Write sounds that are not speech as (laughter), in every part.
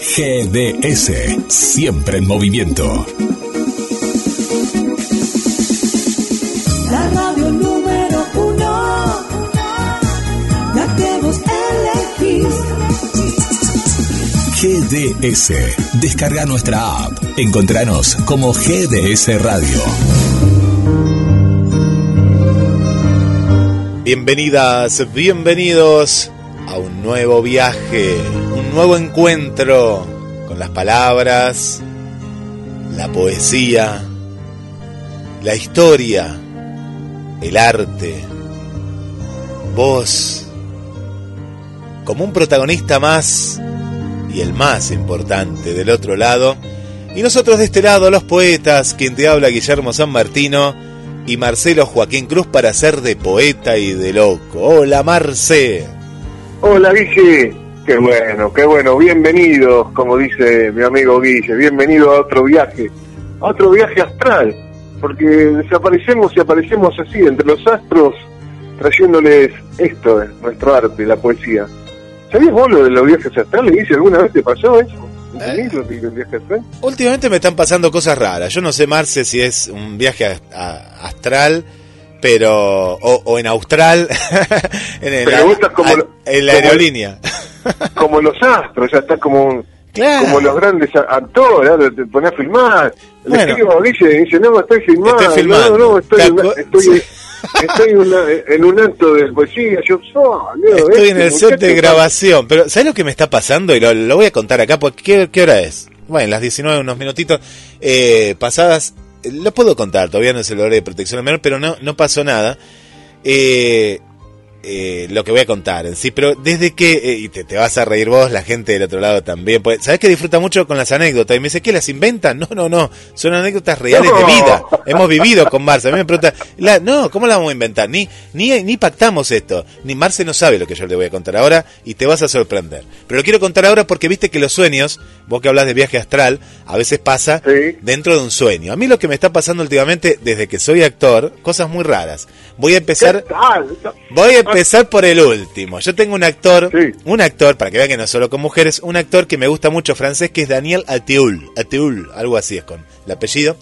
GDS, siempre en movimiento. La radio número uno, la que vos elegís. GDS, descarga nuestra app. Encontranos como GDS Radio. Bienvenidas, bienvenidos a un nuevo viaje, nuevo encuentro con las palabras, la poesía, la historia, el arte, vos, como un protagonista más y el más importante del otro lado, y nosotros de este lado, los poetas, quien te habla Guillermo San Martino, y Marcelo Joaquín Cruz para ser de poeta y de loco. Hola Marce. Hola Guille, qué bueno, qué bueno, bienvenidos, como dice mi amigo Guille, bienvenido a otro viaje, a otro viaje astral, porque desaparecemos y aparecemos así entre los astros, trayéndoles esto, nuestro arte, la poesía. ¿Sabías vos lo de los viajes astrales, Guille? ¿Alguna vez te pasó eso? ¿Eh? Últimamente me están pasando cosas raras. Yo no sé, Marce, si es un viaje astral, pero. o, en austral. (laughs) en, el, como en la aerolínea. (laughs) como los astros, ya estás como. Como los grandes actores, te pones a filmar. Le escribo dice, dice, no, estoy filmando. Estoy filmando. No, no, estoy, estoy, estoy en un acto de poesía, yo oh, Estoy en el set de grabación, pero ¿sabes lo que me está pasando? Y lo, voy a contar acá, porque ¿qué, hora es? Bueno, las 19, unos minutitos eh, pasadas, lo puedo contar, todavía no es el hora de protección al menor, pero no, no pasó nada. Eh, eh, lo que voy a contar en sí, pero desde que, eh, y te, vas a reír vos, la gente del otro lado también, pues, ¿sabes que disfruta mucho con las anécdotas? Y me dice, ¿qué las inventan? No, no, no, son anécdotas reales de vida, hemos vivido con Marce, a mí me pregunta, no, ¿cómo la vamos a inventar? Ni, ni, ni pactamos esto, ni Marce no sabe lo que yo le voy a contar ahora y te vas a sorprender. Pero lo quiero contar ahora porque viste que los sueños, vos que hablas de viaje astral, a veces pasa dentro de un sueño. A mí lo que me está pasando últimamente, desde que soy actor, cosas muy raras. Voy a empezar, voy a empezar por el último. Yo tengo un actor, un actor, para que vean que no solo con mujeres, un actor que me gusta mucho francés, que es Daniel Ateul. Ateul, algo así es con el apellido.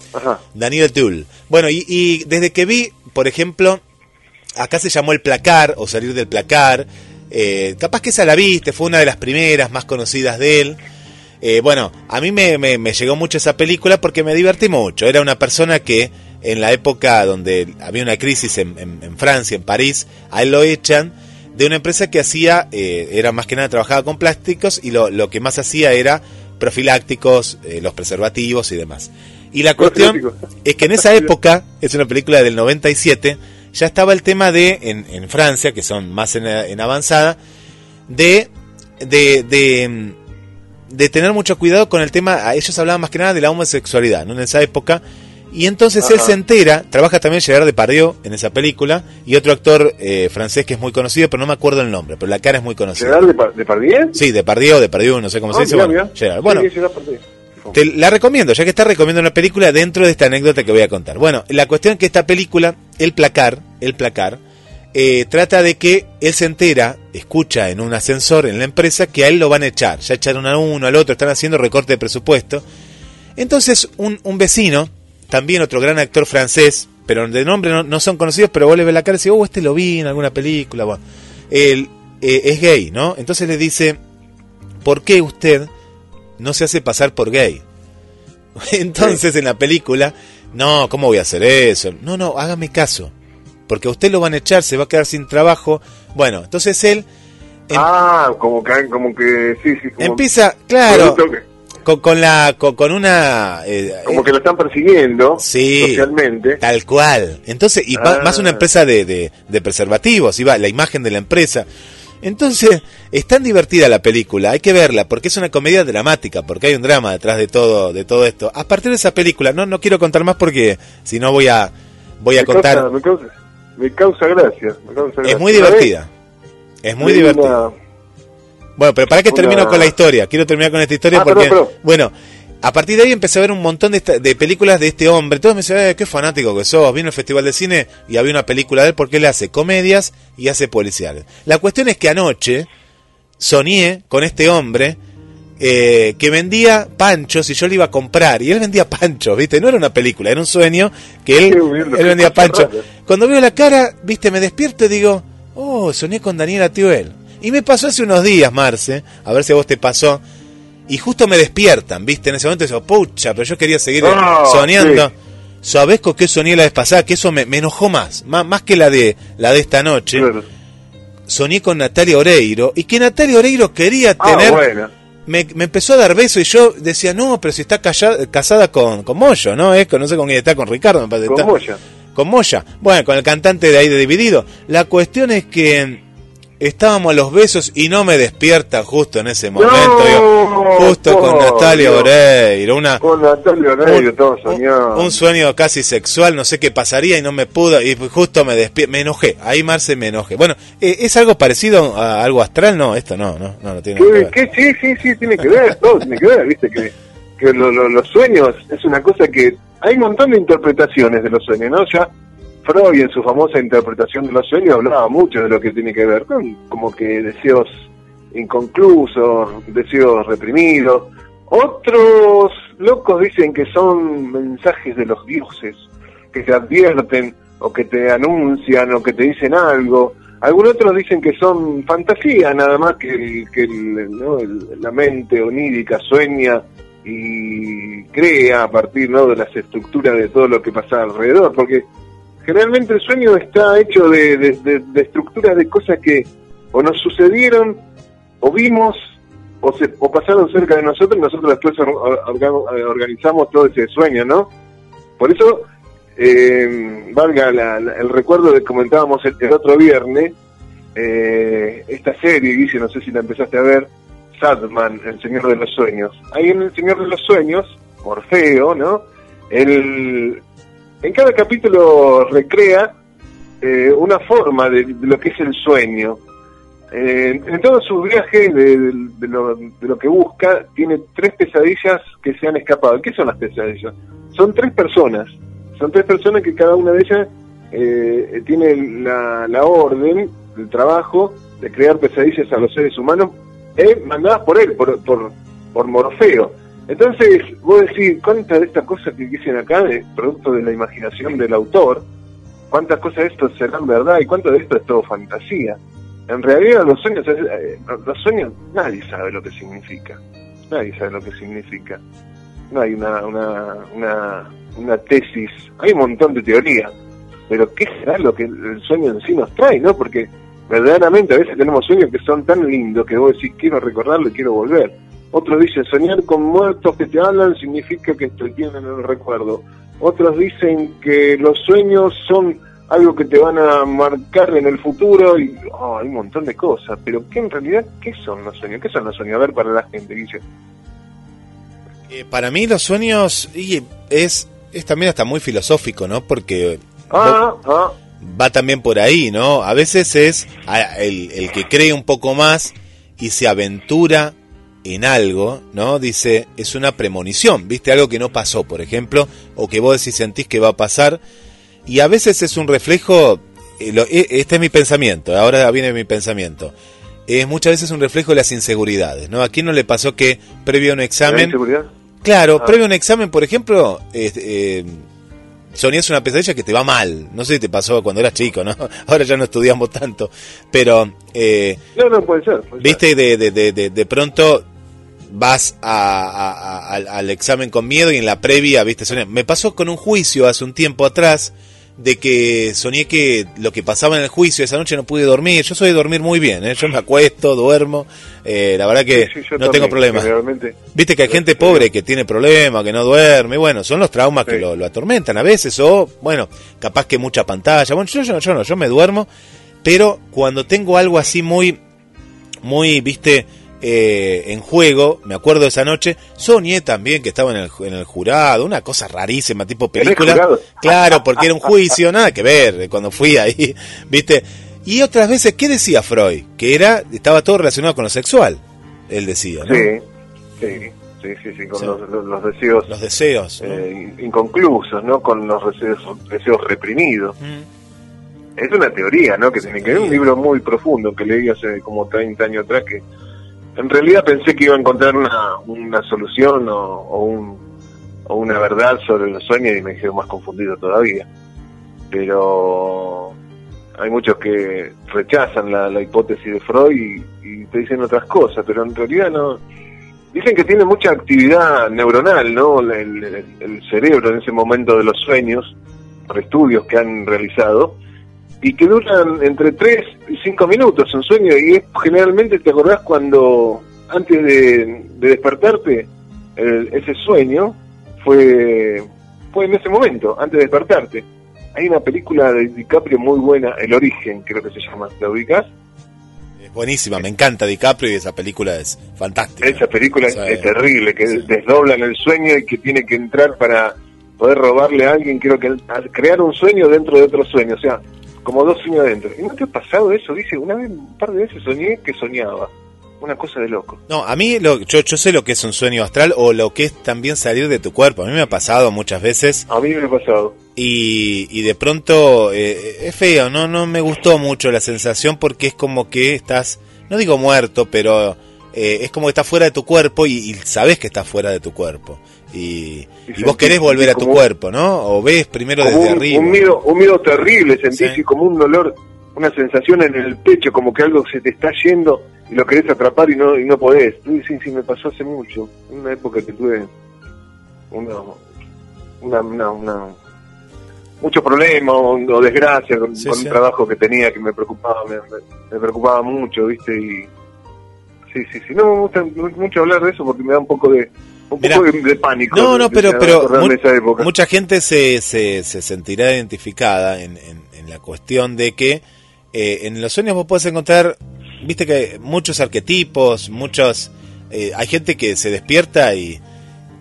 Daniel Ateul. Bueno, y, desde que vi, por ejemplo, acá se llamó El Placar, o Salir del Placar, eh, capaz que esa la viste, fue una de las primeras más conocidas de él. Eh, bueno, a mí me, me, llegó mucho esa película porque me divertí mucho. Era una persona que en la época donde había una crisis en, en, Francia, en París, a él lo echan de una empresa que hacía, eh, era más que nada trabajaba con plásticos y lo, lo que más hacía era profilácticos, eh, los preservativos y demás. Y la cuestión es que en esa época, es una película del 97, ya estaba el tema de, en, en Francia, que son más en, en avanzada, de, de, de, de, tener mucho cuidado con el tema, ellos hablaban más que nada de la homosexualidad, ¿no? En esa época y entonces él se entera, trabaja también Gerard Depardieu en esa película, y otro actor eh, francés que es muy conocido, pero no me acuerdo el nombre, pero la cara es muy conocida. ¿Gerard Depardieu? Sí, Depardieu, Depardieu, no sé cómo se ah, dice. bueno, Gerard. Bueno, te la recomiendo, ya que está recomiendo una película dentro de esta anécdota que voy a contar. Bueno, la cuestión es que esta película, El Placar, El Placar, eh, trata de que él se entera, escucha en un ascensor en la empresa que a él lo van a echar, ya echaron a uno, al otro, están haciendo recorte de presupuesto. Entonces un, un vecino también otro gran actor francés, pero de nombre no, son conocidos, pero vos le ves la cara y dices, oh, este lo vi en alguna película. Bueno, él eh, es gay, ¿no? Entonces le dice, ¿por qué usted no se hace pasar por gay? (laughs) Entonces en la película, no, ¿cómo voy a hacer eso? No, no, hágame caso, porque a usted lo van a echar, se va a quedar sin trabajo. Bueno, entonces él... ah, como que, como que sí, sí. empieza, claro con, la con, una eh, como que lo están persiguiendo socialmente. tal cual. Entonces y más una ah. empresa de, de, preservativos iba la imagen de la empresa. Entonces es tan divertida la película hay que verla porque es una comedia dramática porque hay un drama detrás de todo de todo esto. A partir de esa película no no quiero contar más porque si no voy a voy a contar. me, causa, gracia, es muy divertida es muy divertida bueno, pero para que termino con la historia. Quiero terminar con esta historia ah, porque, bueno, a partir de ahí empecé a ver un montón de, de películas de este hombre. Todos me decían, eh, qué fanático que sos. Vino al Festival de Cine y había una película de él porque él hace comedias y hace policiales. La cuestión es que anoche soñé con este hombre eh, que vendía panchos y yo le iba a comprar. Y él vendía panchos, ¿viste? No era una película, era un sueño que él, vendía panchos. Cuando veo la cara, ¿viste? Me despierto y digo, oh, soñé con Daniela Tioel. Y me pasó hace unos días, Marce, a ver si a vos te pasó. Y justo me despiertan, ¿viste? En ese momento digo, pucha, pero yo quería seguir soñando. sí. ¿Sabés con qué soñé la vez pasada? Que eso me, me enojó más, más, más que la de la de esta noche. Claro. Soñé con Natalia Oreiro y que Natalia Oreiro quería Ah, tener bueno. me, me empezó a dar besos y yo decía, no, pero si está casada con, con Moyo, ¿no? Es, con- no sé con quién está, con Ricardo, me parece. Con está- Moya. Con Moya. Bueno, con el cantante de ahí de Dividido. La cuestión es que estábamos a los besos y no me despierta justo en ese momento. No, digo, justo con Natalia. Oreiro. Una, Con Natalia Oreiro, un, todo soñado. un- sueño casi sexual, no sé qué pasaría y no me pudo, y justo me despierto, me enojé, ahí Marce me enojé. Bueno, eh, ¿es algo parecido a algo astral? No, esto no, no, no, tiene que ¿Qué, ver. qué? Sí, sí, sí, tiene que ver, todo tiene que ver, viste, que, que lo- lo- los sueños es una cosa que... Hay un montón de interpretaciones de los sueños, ¿no? Ya Freud en su famosa interpretación de los sueños hablaba mucho de lo que tiene que ver con como que deseos inconclusos, deseos reprimidos. Otros locos dicen que son mensajes de los dioses, que te advierten o que te anuncian o que te dicen algo. Algunos otros dicen que son fantasía, nada más que, que la mente onírica sueña y crea a partir ¿no? de las estructuras de todo lo que pasa alrededor, porque generalmente el sueño está hecho de, de, estructuras de cosas que o nos sucedieron, o vimos, o, se, o pasaron cerca de nosotros y nosotros después orga- organizamos todo ese sueño, ¿no? Por eso, eh, valga la- el recuerdo de que comentábamos el, otro viernes, eh, esta serie, Guille, no sé si la empezaste a ver, Sadman, El Señor de los Sueños. Ahí en El Señor de los Sueños, Morfeo, ¿no? El, en cada capítulo recrea eh, una forma de, lo que es el sueño. Eh, en todos sus viajes de, de- de lo, de lo que busca, tiene tres pesadillas que se han escapado. ¿Qué son las pesadillas? Son tres personas. Son tres personas que cada una de ellas eh, tiene la, la orden, el trabajo de crear pesadillas a los seres humanos eh, mandadas por él, por, por, por Morfeo. Entonces, vos decís, ¿cuántas de estas cosas que dicen acá, es producto de la imaginación del autor, cuántas cosas de esto serán verdad y cuánto de esto es todo fantasía? En realidad los sueños, eh, los sueños nadie sabe lo que significa, nadie sabe lo que significa. No hay una, una, una, una tesis, hay un montón de teorías, pero ¿qué será lo que el sueño en sí nos trae, no? Porque verdaderamente a veces tenemos sueños que son tan lindos que vos decís quiero recordarlo y quiero volver. Otros dicen soñar con muertos que te hablan significa que te tienen el recuerdo. Otros dicen que los sueños son algo que te van a marcar en el futuro y oh, hay un montón de cosas. Pero ¿qué en realidad qué son los sueños? ¿Qué son los sueños? A ver para la gente, Guille. Eh, para mí los sueños y es, es también hasta muy filosófico, ¿no? Porque Ah, ah, va también por ahí, ¿no? A veces es a- el, el que cree un poco más y se aventura en algo, ¿no? Dice, es una premonición, ¿viste? Algo que no pasó, por ejemplo, o que vos decís sentís que va a pasar. Y a veces es un reflejo, eh, eh, este es mi pensamiento, ahora viene mi pensamiento. Es muchas veces un reflejo de las inseguridades, ¿no? ¿A quién no le pasó que previo a un ¿hay examen? Claro, Ah. previo a un examen, por ejemplo, eh, soñás una pesadilla que te va mal. No sé si te pasó cuando eras chico, ¿no? (laughs) Ahora ya no estudiamos tanto. Pero, eh, No, no, puede ser. puede ser. viste, de, de, de, de, de pronto vas a- a- a- al, examen con miedo y en la previa, viste, soñás. Me pasó con un juicio hace un tiempo atrás de que soñé que lo que pasaba en el juicio esa noche no pude dormir. Yo soy de dormir muy bien, ¿eh? yo me acuesto, duermo. Eh, la verdad que Sí, sí, yo no tengo también, problema. generalmente. Viste que hay gente pobre que tiene problemas, que no duerme, y bueno, son los traumas que lo atormentan a veces, o bueno, capaz que mucha pantalla, bueno, yo, yo, yo no, yo me duermo, pero cuando tengo algo así muy, muy, viste, eh, en juego, me acuerdo de esa noche, soñé también que estaba en el, en el jurado, una cosa rarísima, tipo ¿En el película. Claro, porque era un juicio, nada que ver, eh, cuando fui ahí, (laughs) viste. Y otras veces, ¿qué decía Freud? Que era, estaba todo relacionado con lo sexual, él decía, ¿no? Sí, sí, sí, sí, sí, con Sí. Los, los- los deseos Los deseos. eh, in- inconclusos, ¿no? Con los deseos, deseos reprimidos. Mm. Es una teoría, ¿no? Que tiene que ver un libro muy profundo que leí hace como 30 años atrás que en realidad pensé que iba a encontrar una, una solución o, o, un, o una verdad sobre los sueños y me quedo más confundido todavía. Pero hay muchos que rechazan la, hipótesis de Freud y, y te dicen otras cosas, pero en realidad no. Dicen que tiene mucha actividad neuronal, ¿no? El, el- el cerebro en ese momento de los sueños, por estudios que han realizado, y que duran entre 3 y 5 minutos un sueño, y es, generalmente te acordás cuando, antes de, de despertarte, el- ese sueño fue, fue en ese momento, antes de despertarte. Hay una película de DiCaprio muy buena, El Origen, creo que se llama, ¿la ubicás? Es buenísima, me encanta DiCaprio y esa película es fantástica. Esa película es terrible, que Sí. desdoblan el sueño y que tiene que entrar para poder robarle a alguien, creo que crear un sueño dentro de otro sueño, o sea, como dos sueños adentro. ¿Y no te ha pasado eso? Dice, una vez, un par de veces soñé que soñaba. Una cosa de loco. No, a mí lo, yo, yo sé lo que es un sueño astral o lo que es también salir de tu cuerpo. A mí me ha pasado muchas veces A mí me ha pasado. y, y de pronto eh, es feo, no no me gustó mucho la sensación porque es como que estás, no digo muerto, pero eh, es como que estás fuera de tu cuerpo y, y sabes que estás fuera de tu cuerpo. Y, y vos querés volver a tu cuerpo, ¿no? O ves primero desde un, arriba. un miedo, un miedo terrible, sentís Sí. y como un dolor, una sensación en el pecho, como que algo se te está yendo y lo querés atrapar y no y no podés. Sí, sí, sí, me pasó hace mucho. En una época que tuve una, una, una, una- mucho problema o, o desgracia con, Sí, con sí. un trabajo que tenía que me preocupaba, me- me preocupaba mucho, ¿viste? Y sí, sí, sí, no me gusta mucho hablar de eso porque me da un poco de un Mirá. poco de, de pánico. No, no, pero, pero mu- mucha gente se, se, se sentirá identificada en, en- en la cuestión de que eh, en los sueños vos podés encontrar, viste que muchos arquetipos, muchos... eh, hay gente que se despierta y,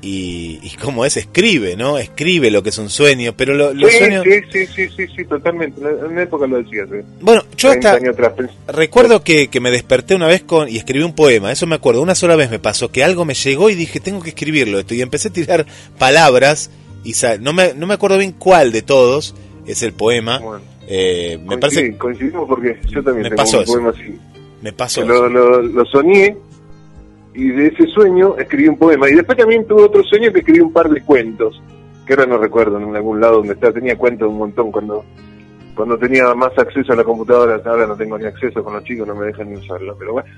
y, y como es, escribe, ¿no? Escribe lo que es un sueño, pero lo- los sí, sueños... sí, sí, sí, sí, totalmente. En una época lo decía, sí. Bueno, yo 30 hasta... pens- Recuerdo que, que me desperté una vez con y escribí un poema, eso me acuerdo, una sola vez me pasó que algo me llegó y dije, tengo que escribirlo esto y empecé a tirar palabras y no me, no me acuerdo bien cuál de todos es el poema. Eh, me parece coincidimos porque yo también Me tengo pasó un poema así. me pasó. Lo, lo soñé y de ese sueño escribí un poema. Y después también tuve otro sueño que escribí un par de cuentos, que ahora no recuerdo en algún lado donde estaba. Tenía cuentos un montón cuando cuando tenía más acceso a la computadora. Ahora no tengo ni acceso con los chicos, no me dejan ni usarlo. Pero bueno,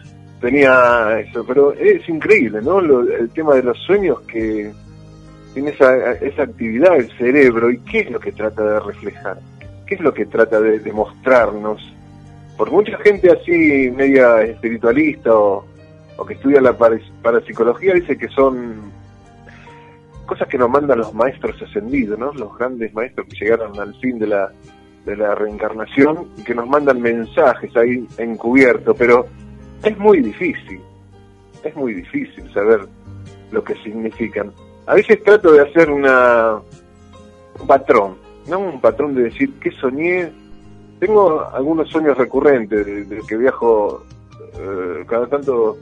tenía eso. Pero es increíble, ¿no? Lo- el tema de los sueños que tiene esa, esa actividad del cerebro y qué es lo que trata de reflejar, qué es lo que trata de, mostrarnos. Porque mucha gente así, media espiritualista o, o que estudia la para- parapsicología, dice que son cosas que nos mandan los maestros ascendidos, ¿no? Los grandes maestros que llegaron al fin de la, de la reencarnación y que nos mandan mensajes ahí encubiertos, pero es muy difícil, es muy difícil saber lo que significan. A veces trato de hacer una un patrón, ¿no? Un patrón de decir qué soñé. Tengo algunos sueños recurrentes de, de que viajo eh, cada tanto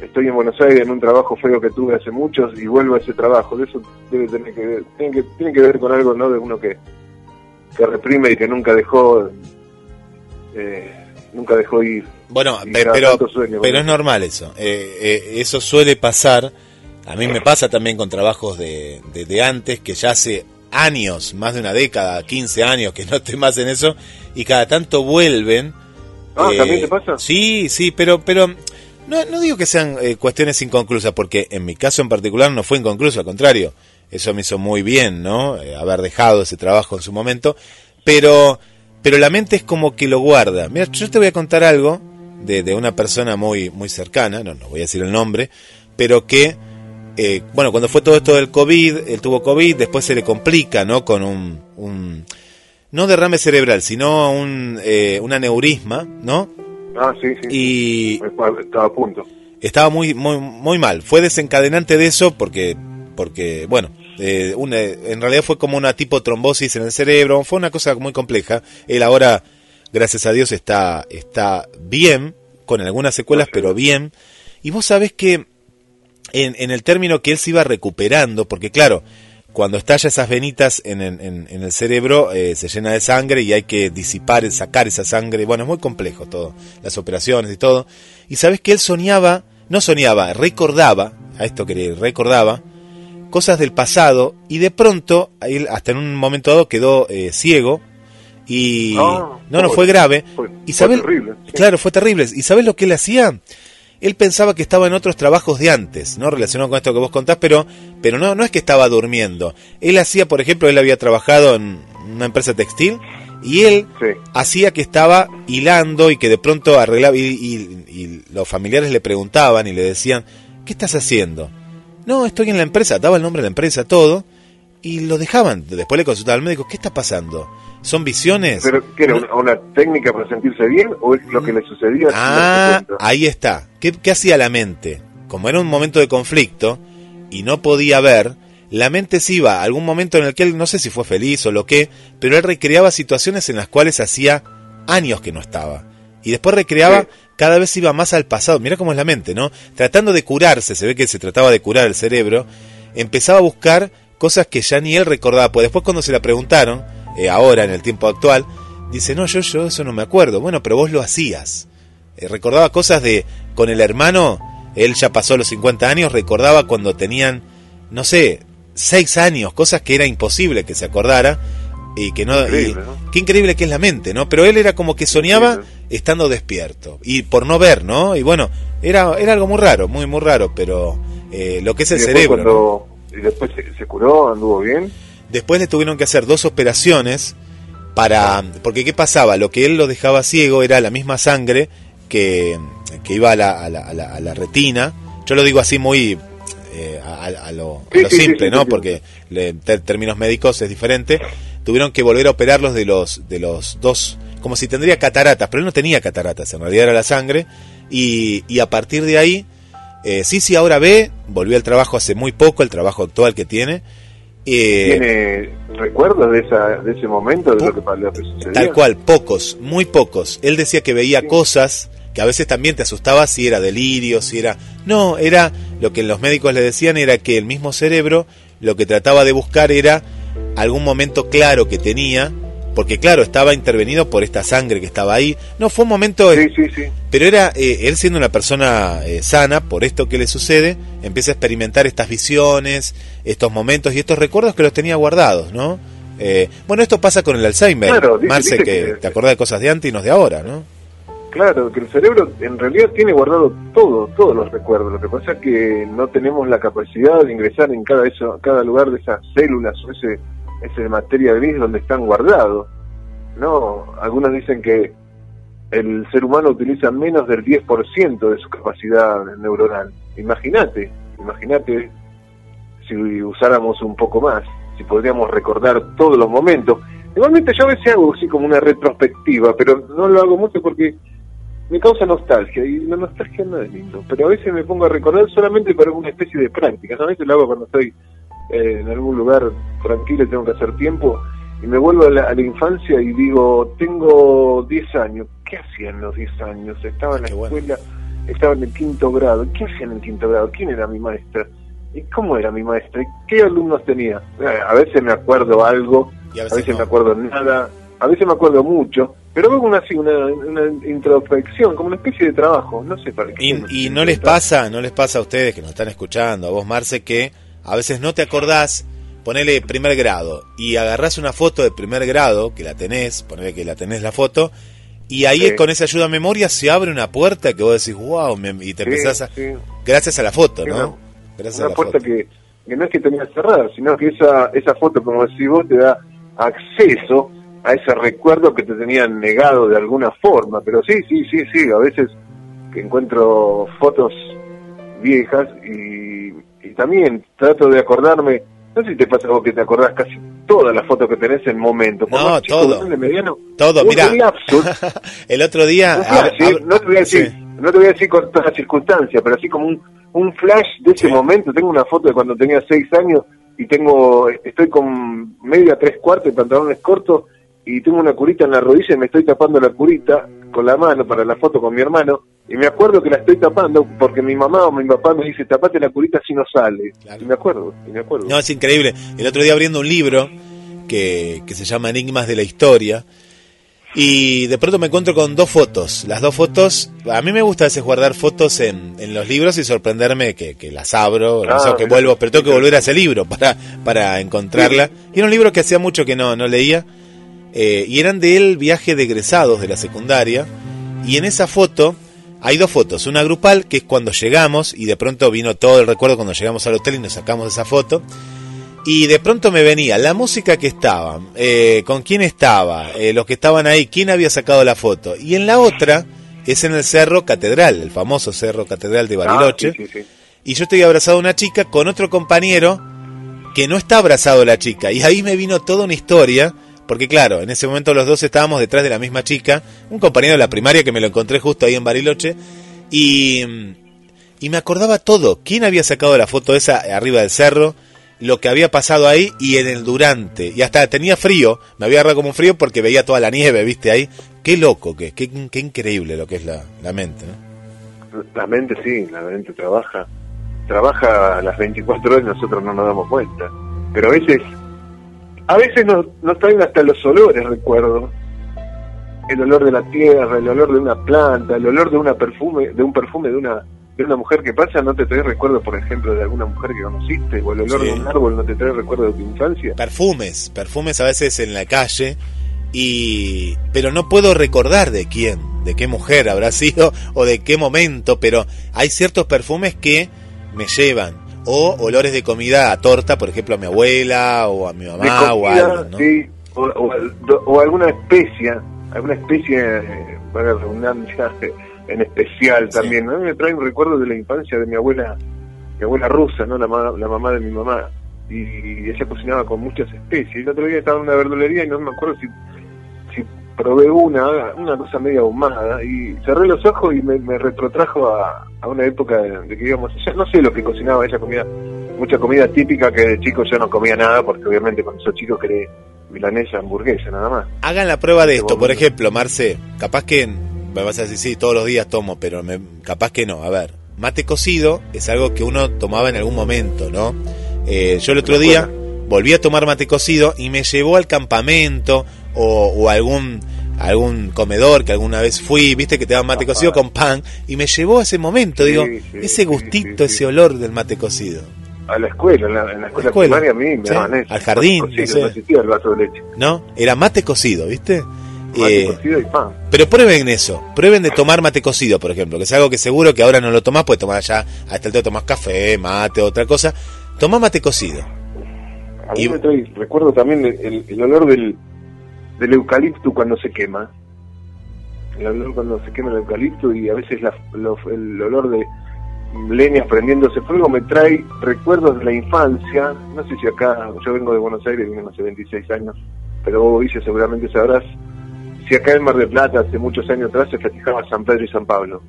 estoy en Buenos Aires en un trabajo feo que tuve hace muchos y vuelvo a ese trabajo. De eso debe tener que ver, tiene que, tiene que ver con algo, ¿no? De uno que, que reprime y que nunca dejó eh, nunca dejó ir. Bueno, pero, tanto sueño pero es normal eso. Eh, eh, eso suele pasar. A mí me pasa también con trabajos de, de, de antes, que ya hace años, más de una década, 15 años que no (laughs) estoy más en eso, y cada tanto vuelven. Ah, Eh, ¿también te pasa? Sí, sí, pero, pero no, no digo que sean eh, cuestiones inconclusas, porque en mi caso en particular no fue inconcluso, al contrario, eso me hizo muy bien, ¿no? Eh, haber dejado ese trabajo en su momento, pero, pero la mente es como que lo guarda. Mira, yo te voy a contar algo de, de una persona muy, muy cercana, no, no voy a decir el nombre, pero que, eh, bueno, cuando fue todo esto del COVID, él tuvo COVID, después se le complica, ¿no? Con un, un no derrame cerebral, sino un, eh, un aneurisma, ¿no? Ah, sí, sí. Y Estaba a punto. estaba muy, muy, muy mal. Fue desencadenante de eso porque, porque bueno, eh, una- en realidad fue como una tipo trombosis en el cerebro, fue una cosa muy compleja. Él ahora, gracias a Dios, está, está bien, con algunas secuelas, pero bien. Y vos sabés que en, en el término que él se iba recuperando, porque claro, cuando estalla esas venitas en, el- en- en el cerebro, eh, se llena de sangre y hay que disipar, sacar esa sangre. Bueno, es muy complejo todo, las operaciones y todo. Y sabes que él soñaba no soñaba, recordaba, a esto que recordaba, cosas del pasado y de pronto, él hasta en un momento dado quedó eh, ciego y Ah, no, no fue- grave. fue- y fue sabes, terrible, sí. claro, fue terrible. ¿Y sabes lo que él hacía? Él pensaba que estaba en otros trabajos de antes, ¿no? Relacionado con esto que vos contás, pero, pero no, no es que estaba durmiendo. Él hacía, por ejemplo, él había trabajado en una empresa textil y él Sí. hacía que estaba hilando y que de pronto arreglaba y, y- y los familiares le preguntaban y le decían, ¿qué estás haciendo? No, estoy en la empresa, daba el nombre de la empresa, todo, y lo dejaban. Después le consultaba al médico, ¿qué está pasando? ¿Son visiones? ¿Pero qué era? Una, una técnica para sentirse bien o es lo que le sucedía? Ah, ahí está. ¿Qué, qué hacía la mente? Como era un momento de conflicto y no podía ver, la mente se iba a algún momento en el que él, no sé si fue feliz o lo que, pero él recreaba situaciones en las cuales hacía años que no estaba. Y después recreaba, Sí. cada vez iba más al pasado. Mira cómo es la mente, ¿no? Tratando de curarse, se ve que se trataba de curar el cerebro, empezaba a buscar cosas que ya ni él recordaba. Pues después cuando se la preguntaron, eh, ahora en el tiempo actual, dice, no, yo, yo eso no me acuerdo. Bueno, pero vos lo hacías. Eh, recordaba cosas de con el hermano, él ya pasó los 50 años, recordaba cuando tenían, no sé, 6 años, cosas que era imposible que se acordara y que no... Increíble, y- ¿no? Qué increíble que es la mente, ¿no? Pero él era como que soñaba Sí, estando despierto y por no ver, ¿no? Y bueno, era, era algo muy raro, muy, muy raro, pero eh, lo que es Y el cerebro. Y después se, se curó, anduvo bien. Después le tuvieron que hacer dos operaciones para... Porque ¿qué pasaba? Lo que él lo dejaba ciego era la misma sangre que, que iba a la, a, la, a la- a la retina. Yo lo digo así muy eh, a, lo, lo simple, ¿no? Porque en términos médicos es diferente. Tuvieron que volver a operarlos de los, de los dos, como si tendría cataratas, pero él no tenía cataratas, en realidad era la sangre. Y, y a partir de ahí, eh, sí, sí, ahora ve, volvió al trabajo hace muy poco, el trabajo actual que tiene. Eh, ¿Tiene recuerdos de, esa, de ese momento, de lo que, lo que? Tal cual, pocos, muy pocos. Él decía que veía Sí. cosas que a veces también te asustaba si era delirio, si era... No, era lo que los médicos le decían era que el mismo cerebro lo que trataba de buscar era algún momento claro que tenía, porque claro, estaba intervenido por esta sangre que estaba ahí. No, fue un momento... Sí, sí, sí. Pero era eh, él siendo una persona eh, sana, por esto que le sucede, empieza a experimentar estas visiones, estos momentos y estos recuerdos que los tenía guardados, ¿no? Eh, bueno, esto pasa con el Alzheimer, Claro, dice- Marce, dice que, que- te acordás de cosas de antes y no de ahora, ¿no? Claro, que el cerebro en realidad tiene guardado todo, todos los recuerdos. Lo que pasa es que no tenemos la capacidad de ingresar en cada eso, cada lugar de esas células o ese, ese materia gris donde están guardados. No, algunos dicen que el ser humano utiliza menos del 10% de su capacidad neuronal. Imagínate, imagínate si usáramos un poco más, si podríamos recordar todos los momentos. Igualmente yo a veces hago así como una retrospectiva, pero no lo hago mucho porque me causa nostalgia y la nostalgia no es lindo, pero a veces me pongo a recordar solamente para una especie de práctica, a veces lo hago cuando estoy eh, en algún lugar tranquilo y tengo que hacer tiempo y me vuelvo a la, a la infancia y digo, tengo 10 años, ¿qué hacía en los 10 años? Estaba en la escuela, estaba en el quinto grado, ¿qué hacía en el quinto grado? ¿Quién era mi maestra? ¿Y cómo era mi maestra? ¿Y qué alumnos tenía? Eh, A veces me acuerdo algo, a a veces, veces no. me acuerdo nada, a veces me acuerdo mucho, pero hago una, así, una, una introspección, como una especie de trabajo, no sé para qué. Y, y no les pasa, no les pasa a ustedes que nos están escuchando, a vos Marce, que a veces no te acordás, ponele primer grado, y agarrás una foto de primer grado, que la tenés, ponele que la tenés la foto, y ahí Sí. con esa ayuda a memoria se abre una puerta que vos decís, wow, me- y te Sí, empezás a... sí. Gracias a la foto, ¿no? una- Gracias a una la puerta foto. que, que no es que tenía cerrada, sino que esa, esa foto, como decís vos, te da acceso a ese recuerdo que te tenían negado de alguna forma. Pero sí, sí, sí, sí, a veces que encuentro fotos viejas y, y también trato de acordarme, no sé si te pasa vos que te acordás casi todas las fotos que tenés en momentos. por No, chico, todo. grande, mediano, Todo, mirá. (laughs) El otro día... ¿eh? no te voy a decir, sí. no te voy a decir con todas las circunstancias, pero así como un, un flash de ese Sí. momento. Tengo una foto de cuando tenía seis años y tengo, estoy con media tres cuartos y pantalones cortos y tengo una curita en la rodilla y me estoy tapando la curita con la mano para la foto con mi hermano y me acuerdo que la estoy tapando porque mi mamá o mi papá me dice tapate la curita si no sale. Claro. Y me acuerdo, y me acuerdo. No, es increíble. El otro día abriendo un libro que, que se llama Enigmas de la Historia, Y de pronto me encuentro con dos fotos. Las dos fotos, a mí me gusta a veces guardar fotos en, en los libros y sorprenderme que, que las abro, no sé, Ah, que vuelvo, pero tengo que volver a ese libro para, para encontrarla. Y era un libro que hacía mucho que no, no leía. Eh, y eran del viaje de egresados de la secundaria. Y en esa foto hay dos fotos. Una grupal, que es cuando llegamos, y de pronto vino todo el recuerdo cuando llegamos al hotel y nos sacamos esa foto. Y de pronto me venía la música que estaba, eh, con quién estaba, eh, los que estaban ahí, quién había sacado la foto. Y en la otra es en el Cerro Catedral, el famoso Cerro Catedral de Bariloche. Ah, sí, sí, sí. Y yo estoy abrazado a una chica con otro compañero que no está abrazado a la chica. Y ahí me vino toda una historia, porque claro, en ese momento los dos estábamos detrás de la misma chica, un compañero de la primaria que me lo encontré justo ahí en Bariloche, y, y me acordaba todo, quién había sacado la foto esa arriba del cerro, lo que había pasado ahí y en el durante. Y hasta tenía frío, me había agarrado como un frío porque veía toda la nieve, viste ahí. Qué loco que qué, qué increíble lo que es la, la mente. ¿no? La mente sí, la mente trabaja. Trabaja a las 24 horas y nosotros no nos damos cuenta. Pero a veces, a veces nos, nos traen hasta los olores, recuerdo. El olor de la tierra, el olor de una planta, el olor de una perfume, de un perfume de una de una mujer que pasa, no te trae recuerdo, por ejemplo, de alguna mujer que conociste, o el olor Sí. de un árbol no te trae recuerdo de tu infancia. perfumes, perfumes a veces en la calle y pero no puedo recordar de quién, de qué mujer habrá sido o de qué momento, pero hay ciertos perfumes que me llevan o olores de comida a torta, por ejemplo, a mi abuela o a mi mamá o algo, ¿no? sí, o, o al- o alguna especia, alguna especie, para redundancia, (laughs) en especial Sí. también. A mí me trae un recuerdo de la infancia de mi abuela, mi abuela rusa, no la, la mamá de mi mamá, y ella cocinaba con muchas especies. Y el otro día estaba en una verdulería y no me acuerdo si, si probé una, una cosa media ahumada, y cerré los ojos y me, me retrotrajo a, a una época de, de que íbamos allá. No sé lo que cocinaba ella, comida mucha comida típica que de chico yo no comía nada, porque obviamente cuando sos chico querés milanesa, hamburguesa, nada más. Hagan la prueba de esto, por ejemplo, Marce, capaz que me vas a decir sí, todos los días tomo, pero me- capaz que no. A ver, mate cocido es algo que uno tomaba en algún momento, ¿no? Eh, yo el otro día volví a tomar mate cocido y me llevó al campamento o, o algún algún comedor que alguna vez fui, viste que te daban mate cocido con pan y me llevó a ese momento, Sí, digo, sí, ese gustito, sí, ese olor del mate cocido, A la escuela, en la, en la escuela, escuela, primaria a mí me daban eso. al jardín, Cocido, no sé. no el vaso de leche. ¿no? Era mate cocido, ¿viste? Mate Eh, cocido y pan. Pero prueben eso, prueben de tomar mate cocido, por ejemplo, que es algo que seguro que ahora no lo tomás, pues tomar allá, hasta el te tomás café, mate, otra cosa. Tomá mate cocido. A mí y- me trae, recuerdo también el olor del, del eucalipto cuando se quema. El olor cuando se quema el eucalipto y a veces la- el olor de leñas prendiéndose fuego me trae recuerdos de la infancia. No sé si acá, yo vengo de Buenos Aires, vine hace 26 años, pero vos, Guille, seguramente sabrás si acá en Mar del Plata hace muchos años atrás se festejaba San Pedro y San Pablo.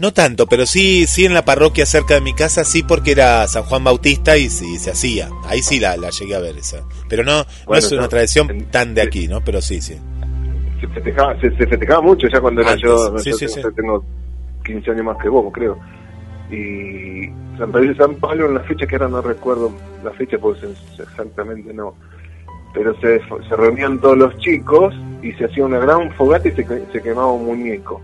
No tanto, pero sí, sí en la parroquia cerca de mi casa, sí porque era San Juan Bautista y sí, se hacía. Ahí sí la, la llegué a ver esa. Pero no, no Bueno, es una no, tradición en- tan de aquí, ¿no? Pero sí, sí. se festejaba, se, se festejaba mucho ya cuando era yo, sí, yo sí, tengo, tengo 15 años más que vos, creo. Y San Pedro y San Pablo en la fecha que ahora no recuerdo la fecha porque exactamente no, pero se, se reunían todos los chicos y se hacía una gran fogata y se, se quemaba un muñeco.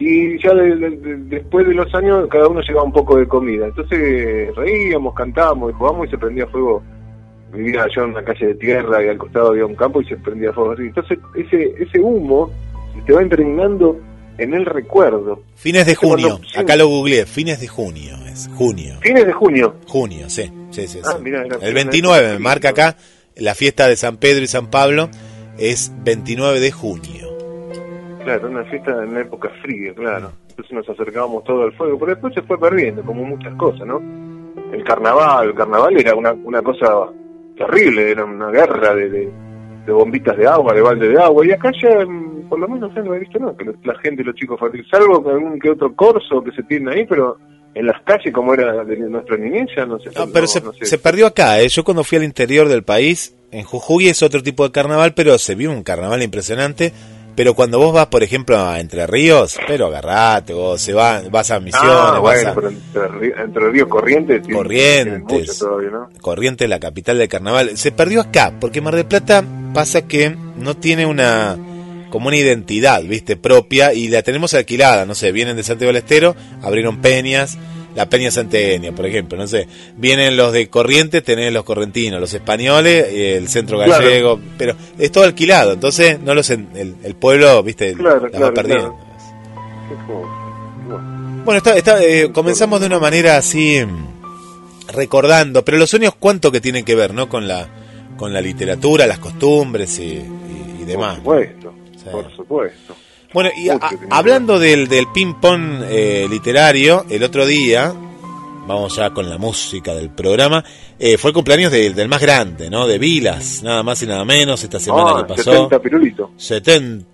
Y ya de- de- de- después de los años cada uno llevaba un poco de comida. Entonces reíamos, cantábamos y jugábamos y se prendía fuego vivía yo en una calle de tierra y al costado había un campo y se prendía fuego. Entonces ese, ese humo se te va impregnando en el recuerdo. Fines de cuando- junio, sí. acá lo googleé, fines de junio, es junio. Fines de junio. Junio, sí, sí, sí. Ah, sí. mirá, el 29, me marca acá, la fiesta de San Pedro y San Pablo es 29 de junio. Claro, una fiesta en una época fría, claro. Entonces nos acercábamos todo al fuego, pero después se fue perdiendo, como muchas cosas, ¿no? El carnaval, el carnaval era una, una cosa terrible, era una guerra de, de, de bombitas de agua, de balde de agua, y acá ya, mm, por lo menos ya no he visto nada, que la gente, los chicos, salvo que algún que otro corso que se tiene ahí, pero en las calles, como era de nuestra niñez, ya no sé. No, pero no- se, no sé. se perdió acá, ¿eh? yo cuando fui al interior del país, en Jujuy es otro tipo de carnaval, pero se vio un carnaval impresionante. Pero cuando vos vas, por ejemplo, a Entre Ríos, pero agarrate, vos se va, vas a Misiones, Ah, vas bueno, a pero entre, Río- entre Río Corrientes. Corrientes. todavía, ¿no? Corrientes, la capital del carnaval. Se perdió acá, porque Mar del Plata pasa que no tiene una como una identidad, viste, propia y la tenemos alquilada, no sé, vienen de Santiago del Estero, abrieron peñas, la Peña Santeña, por ejemplo, no sé, vienen los de Corrientes, tenés los correntinos, los españoles, y el centro Claro. gallego, pero es todo alquilado, entonces no los en- el, el pueblo, viste, Claro, la claro, va perdiendo. Bueno. Está, está, eh, comenzamos de una manera así mm, recordando, pero los sueños cuánto que tienen que ver, ¿no? Con la con la literatura, las costumbres y, y- y demás. Por supuesto, por supuesto. Bueno, y a- hablando del, del ping-pong eh, literario, el otro día, vamos ya con la música del programa, eh, fue el cumpleaños de- del más grande, ¿no? De Vilas, nada más y nada menos, esta semana Ah, que pasó. 70 pirulitos. 70,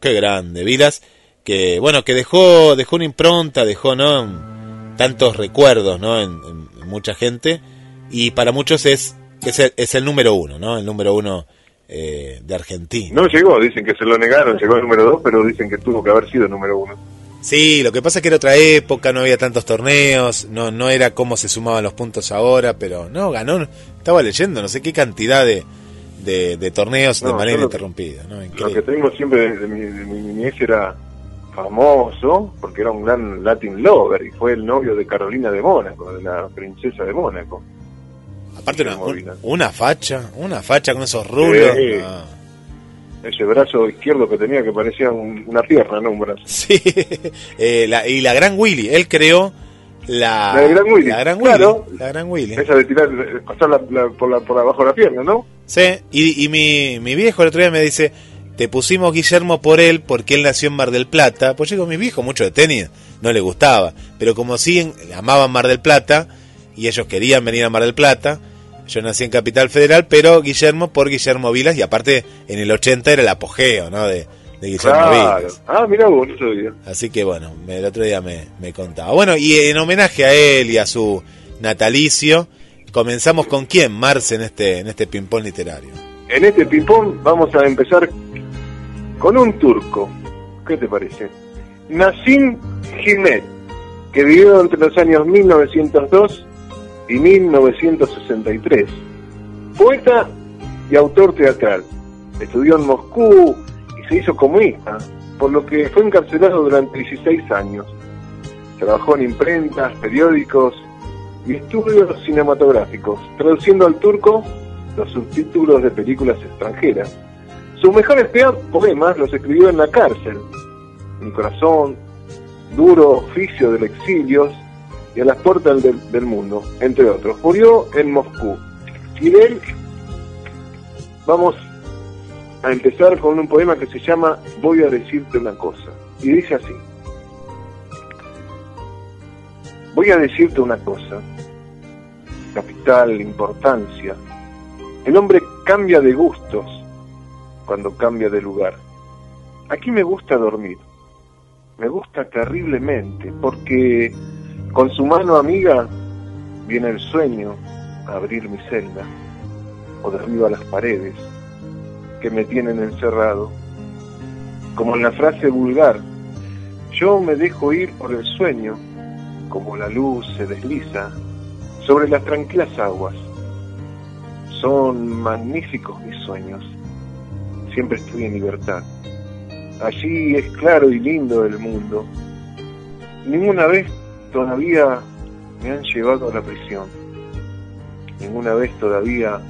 qué grande, Vilas, que bueno, que dejó, dejó una impronta, dejó, ¿no? Tantos recuerdos, ¿no? En mucha gente, y para muchos es, es, el, es el número uno, ¿no? El número uno eh, de Argentina. No llegó, dicen que se lo negaron, llegó el número 2, pero dicen que tuvo que haber sido el número 1. Sí, lo que pasa es que era otra época, no había tantos torneos, no, no era como se sumaban los puntos ahora, pero no, ganó, estaba leyendo, no sé qué cantidad de, de, de torneos de manera interrumpida, ¿no? Lo que tengo siempre desde mi, de mi niñez era famoso, porque era un gran Latin lover y fue el novio de Carolina de Mónaco, de la princesa de Mónaco. Aparte una, un- una facha, una facha con esos rulos. Ese brazo izquierdo que tenía que parecía un- una pierna, no un brazo. (laughs) Sí, Eh, la- y la gran Willy, él creó la, La Gran Willy, la gran claro. Willy, la gran Willy. Esa de tirar, la- por, la, por abajo de la pierna, ¿no? Sí, y, y mi, mi viejo el otro día me dice, te pusimos Guillermo por él porque él nació en Mar del Plata. Pues yo digo, mi viejo mucho de tenis no le gustaba, pero como siguen, amaban Mar del Plata y ellos querían venir a Mar del Plata, yo nací en Capital Federal, pero Guillermo por Guillermo Vilas y aparte en el 80 era el apogeo, ¿no? De, de Guillermo Claro. Vilas. Ah, mira vos, no sabía. Así que bueno, el otro día me, me contaba. Bueno, y en homenaje a él y a su natalicio, comenzamos con quién, Marce, en este, en este ping-pong literario. En este ping-pong vamos a empezar con un turco. ¿Qué te parece? Nassim Hikmet, que vivió entre los años 1902 y 1963. Poeta y autor teatral. Estudió en Moscú y se hizo comunista, por lo que fue encarcelado durante 16 años. Trabajó en imprentas, periódicos y estudios cinematográficos, traduciendo al turco los subtítulos de películas extranjeras. Sus mejores poemas los escribió en la cárcel. Mi corazón, duro oficio del exilio y a las puertas del, mundo, entre otros. Murió en Moscú. Y de él vamos a empezar con un poema que se llama Voy a decirte una cosa. Y dice así. Voy a decirte una cosa. Capital, importancia. El hombre cambia de gustos cuando cambia de lugar. Aquí me gusta dormir. Me gusta terriblemente porque con su mano amiga viene el sueño a abrir mi celda o derriba las paredes que me tienen encerrado. Como en la frase vulgar, yo me dejo ir por el sueño como la luz se desliza sobre las tranquilas aguas. Son magníficos mis sueños. Siempre estoy en libertad. Allí es claro y lindo el mundo. Ninguna vez todavía me han llevado a la prisión. Ninguna vez todavía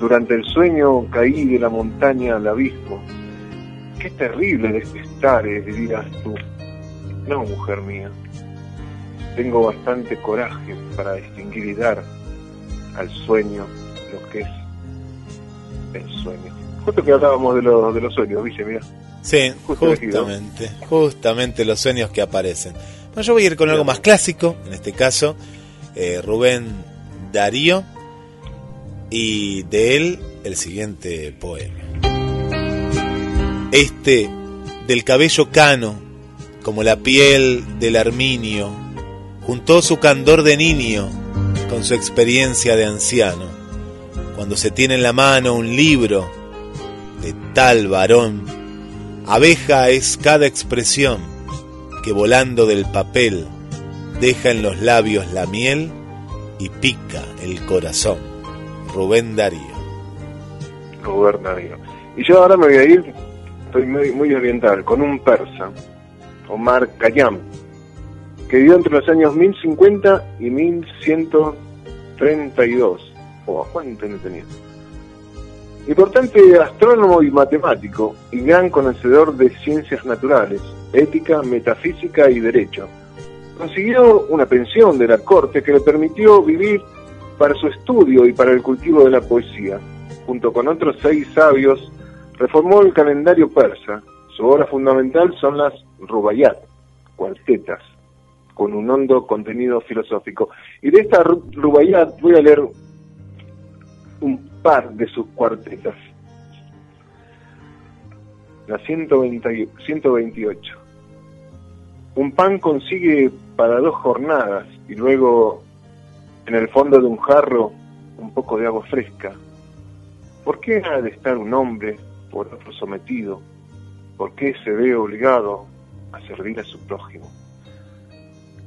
durante el sueño caí de la montaña al abismo. Qué terrible es estar, eh, dirás tú. No, mujer mía. Tengo bastante coraje para distinguir y dar al sueño lo que es el sueño. Justo que hablábamos de, lo- de los sueños, Villa, mira. Sí, Justo elegido. justamente, justamente los sueños que aparecen. Bueno, yo voy a ir con algo más clásico, en este caso, eh, Rubén Darío, y de él el siguiente poema. Este, del cabello cano, como la piel del arminio, juntó su candor de niño con su experiencia de anciano. Cuando se tiene en la mano un libro de tal varón, Abeja es cada expresión que volando del papel deja en los labios la miel y pica el corazón. Rubén Darío. Rubén Darío. Y yo ahora me voy a ir estoy muy, oriental, con un persa, Omar Khayyam, que vivió entre los años 1050 y 1132. Oh, ¿cuánto no tenía? Importante astrónomo y matemático, y gran conocedor de ciencias naturales, ética, metafísica y derecho. Consiguió una pensión de la corte que le permitió vivir para su estudio y para el cultivo de la poesía. Junto con otros seis sabios, reformó el calendario persa. Su obra fundamental son las Rubayat, cuartetas, con un hondo contenido filosófico. Y de esta Ru- Rubayat voy a leer un par de sus cuartetas. La 120 y- 128. Un pan consigue para dos jornadas y luego en el fondo de un jarro un poco de agua fresca. ¿Por qué ha de estar un hombre por otro sometido? ¿Por qué se ve obligado a servir a su prójimo?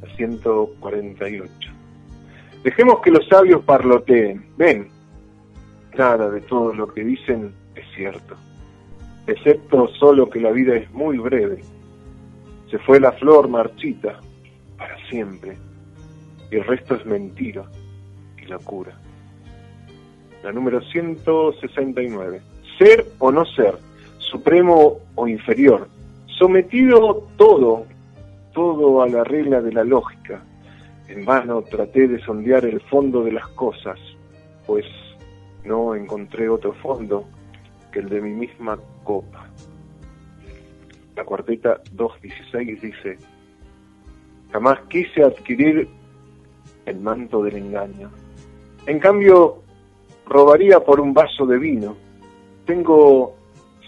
La 148. Dejemos que los sabios parloteen. Ven, nada de todo lo que dicen es cierto, excepto solo que la vida es muy breve. Se fue la flor marchita para siempre, y el resto es mentira y locura. La número 169. Ser o no ser, supremo o inferior, sometido todo, todo a la regla de la lógica. En vano traté de sondear el fondo de las cosas, pues no encontré otro fondo que el de mi misma copa. La cuarteta 216 dice, jamás quise adquirir el manto del engaño. En cambio, robaría por un vaso de vino. Tengo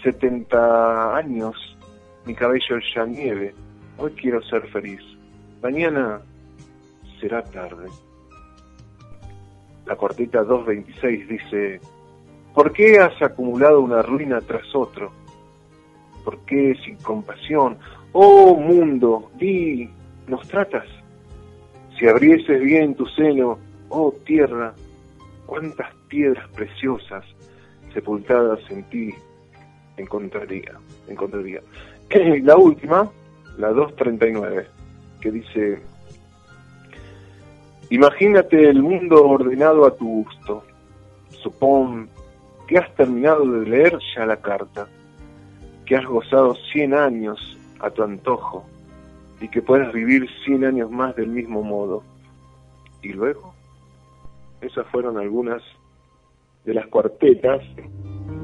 70 años, mi cabello ya nieve. Hoy quiero ser feliz. Mañana será tarde. La cuarteta 226 dice, ¿por qué has acumulado una ruina tras otro? ¿Por qué sin compasión? Oh mundo, di, ¿nos tratas? Si abrieses bien tu seno, oh tierra, cuántas piedras preciosas sepultadas en ti encontraría. encontraría. (clears throat) La última, la 239, que dice, imagínate el mundo ordenado a tu gusto. Supón que has terminado de leer ya la carta, que has gozado 100 años a tu antojo y que puedas vivir 100 años más del mismo modo. Y luego, esas fueron algunas de las cuartetas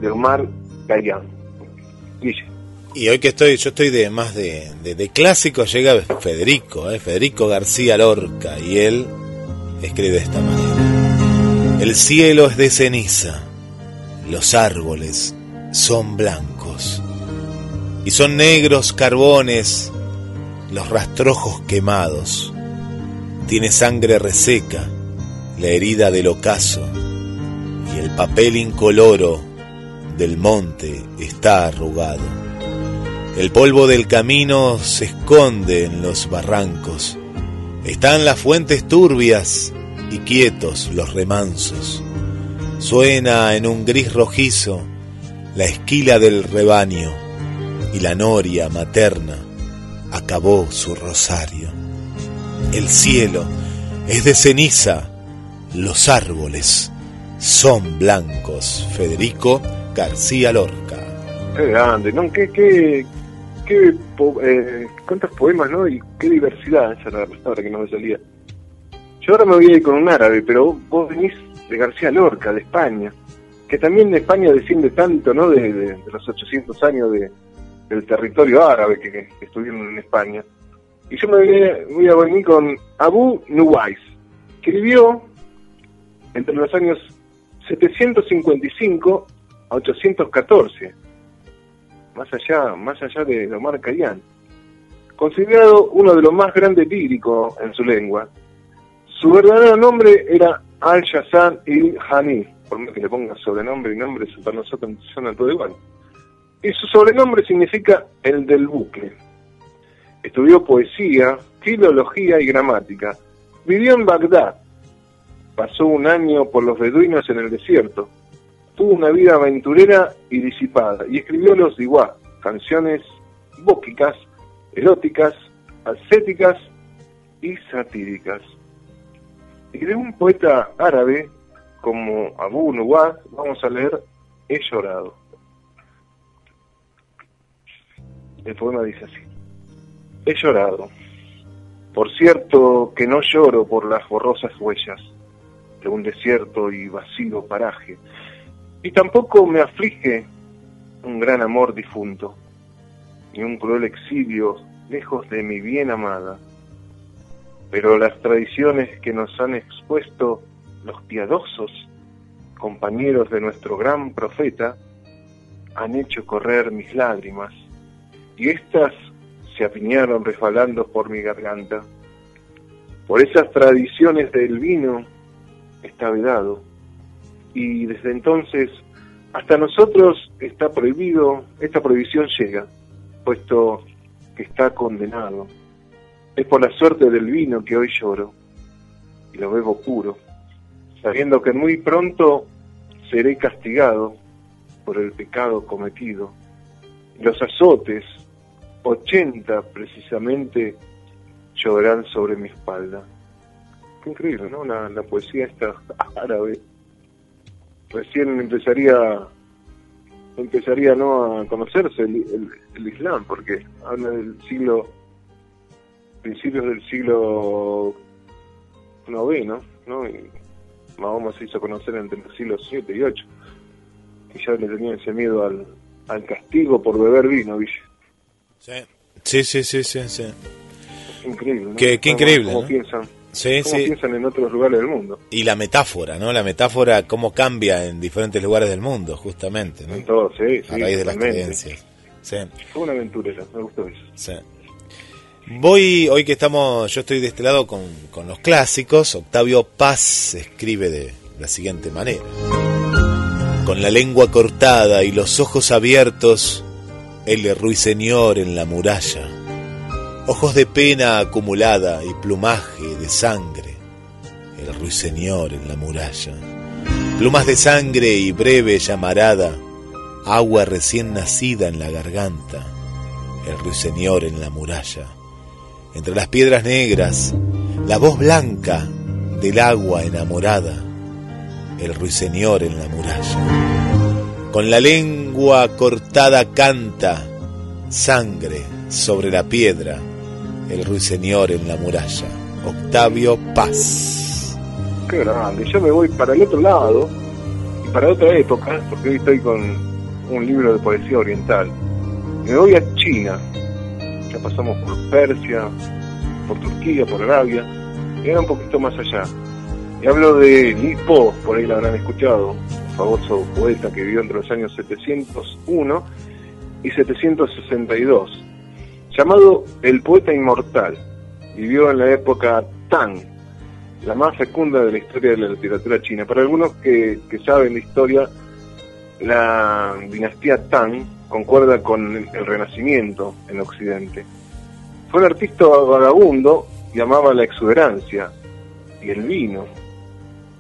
de Omar Khayyam. Guille. Y hoy que estoy, yo estoy de más de, de, de clásico, llega Federico, ¿eh? Federico García Lorca, y él escribe de esta manera. El cielo es de ceniza, los árboles son blancos, y son negros carbones los rastrojos quemados. Tiene sangre reseca, la herida del ocaso, y el papel incoloro del monte está arrugado. El polvo del camino se esconde en los barrancos. Están las fuentes turbias y quietos los remansos. Suena en un gris rojizo la esquila del rebaño y la noria materna acabó su rosario. El cielo es de ceniza, los árboles son blancos. Federico García Lorca. Qué grande, ¿no? Qué, qué, qué po- eh, cuántos poemas, ¿no? Y qué diversidad, esa era la palabra que no me salía. Yo ahora me voy a ir con un árabe, pero vos venís de García Lorca, de España, que también de España desciende tanto, ¿no? De, de- de los 800 años de, del territorio árabe que, que estuvieron en España. Y yo me voy a, venir con Abu Nuwais, que vivió entre los años 755 a 814 más allá, más allá de Omar Khayyam, considerado uno de los más grandes líricos en su lengua. Su verdadero nombre era Al-Shazan il-Hani, por más que le ponga sobrenombre y nombre, para nosotros suena todo igual. Y su sobrenombre significa el del bucle. Estudió poesía, filología y gramática. Vivió en Bagdad. Pasó un año por los beduinos en el desierto tuvo una vida aventurera y disipada y escribió los Diwa, canciones bóquicas, eróticas, ascéticas y satíricas. Y de un poeta árabe como Abu Nuwad vamos a leer He llorado. El poema dice así. He llorado. Por cierto que no lloro por las borrosas huellas de un desierto y vacío paraje, y tampoco me aflige un gran amor difunto, ni un cruel exilio lejos de mi bien amada. Pero las tradiciones que nos han expuesto los piadosos compañeros de nuestro gran profeta han hecho correr mis lágrimas, y éstas se apiñaron resbalando por mi garganta. Por esas tradiciones del vino está vedado, y desde entonces hasta nosotros está prohibido, esta prohibición llega, puesto que está condenado. Es por la suerte del vino que hoy lloro, y lo bebo puro, sabiendo que muy pronto seré castigado por el pecado cometido. Los azotes, ochenta precisamente, lloverán sobre mi espalda. Qué increíble, ¿no? La, poesía esta (laughs) árabe. Recién empezaría empezaría no a conocerse el, el, Islam, porque habla del siglo, principios del siglo noveno, ¿no? Y Mahoma se hizo conocer entre los siglos 7 y 8. Y ya le tenía ese miedo al, al castigo por beber vino, ¿viste? Sí, sí, sí, sí, sí. Increíble, ¿no? Qué, increíble, cómo ¿no? piensan, Sí, cómo sí. piensan en otros lugares del mundo. Y la metáfora, ¿no? La metáfora, cómo cambia en diferentes lugares del mundo, justamente, ¿no? En todo, sí, sí. A raíz de las creencias. Sí, Fue una aventurera, me gustó eso. sí. Voy, hoy que estamos, yo estoy de este lado con, con los clásicos, Octavio Paz escribe de la siguiente manera. Con la lengua cortada y los ojos abiertos, el ruiseñor en la muralla. Ojos de pena acumulada y plumaje de sangre, el ruiseñor en la muralla. Plumas de sangre y breve llamarada, agua recién nacida en la garganta, el ruiseñor en la muralla. Entre las piedras negras, la voz blanca del agua enamorada, el ruiseñor en la muralla. Con la lengua cortada canta, sangre sobre la piedra, el ruiseñor en la muralla. Octavio Paz. Qué grande. Yo me voy para el otro lado y para otra época, porque hoy estoy con un libro de poesía oriental. Me voy a China. Ya pasamos por Persia, por Turquía, por Arabia, y ahora un poquito más allá. Y hablo de Li Po, por ahí lo habrán escuchado, famoso poeta que vivió entre los años 701 y 762, llamado el poeta inmortal. Vivió en la época Tang, la más fecunda de la historia de la literatura china. Para algunos que, saben la historia, la dinastía Tang concuerda con el, el Renacimiento en Occidente. Fue un artista vagabundo y amaba la exuberancia y el vino,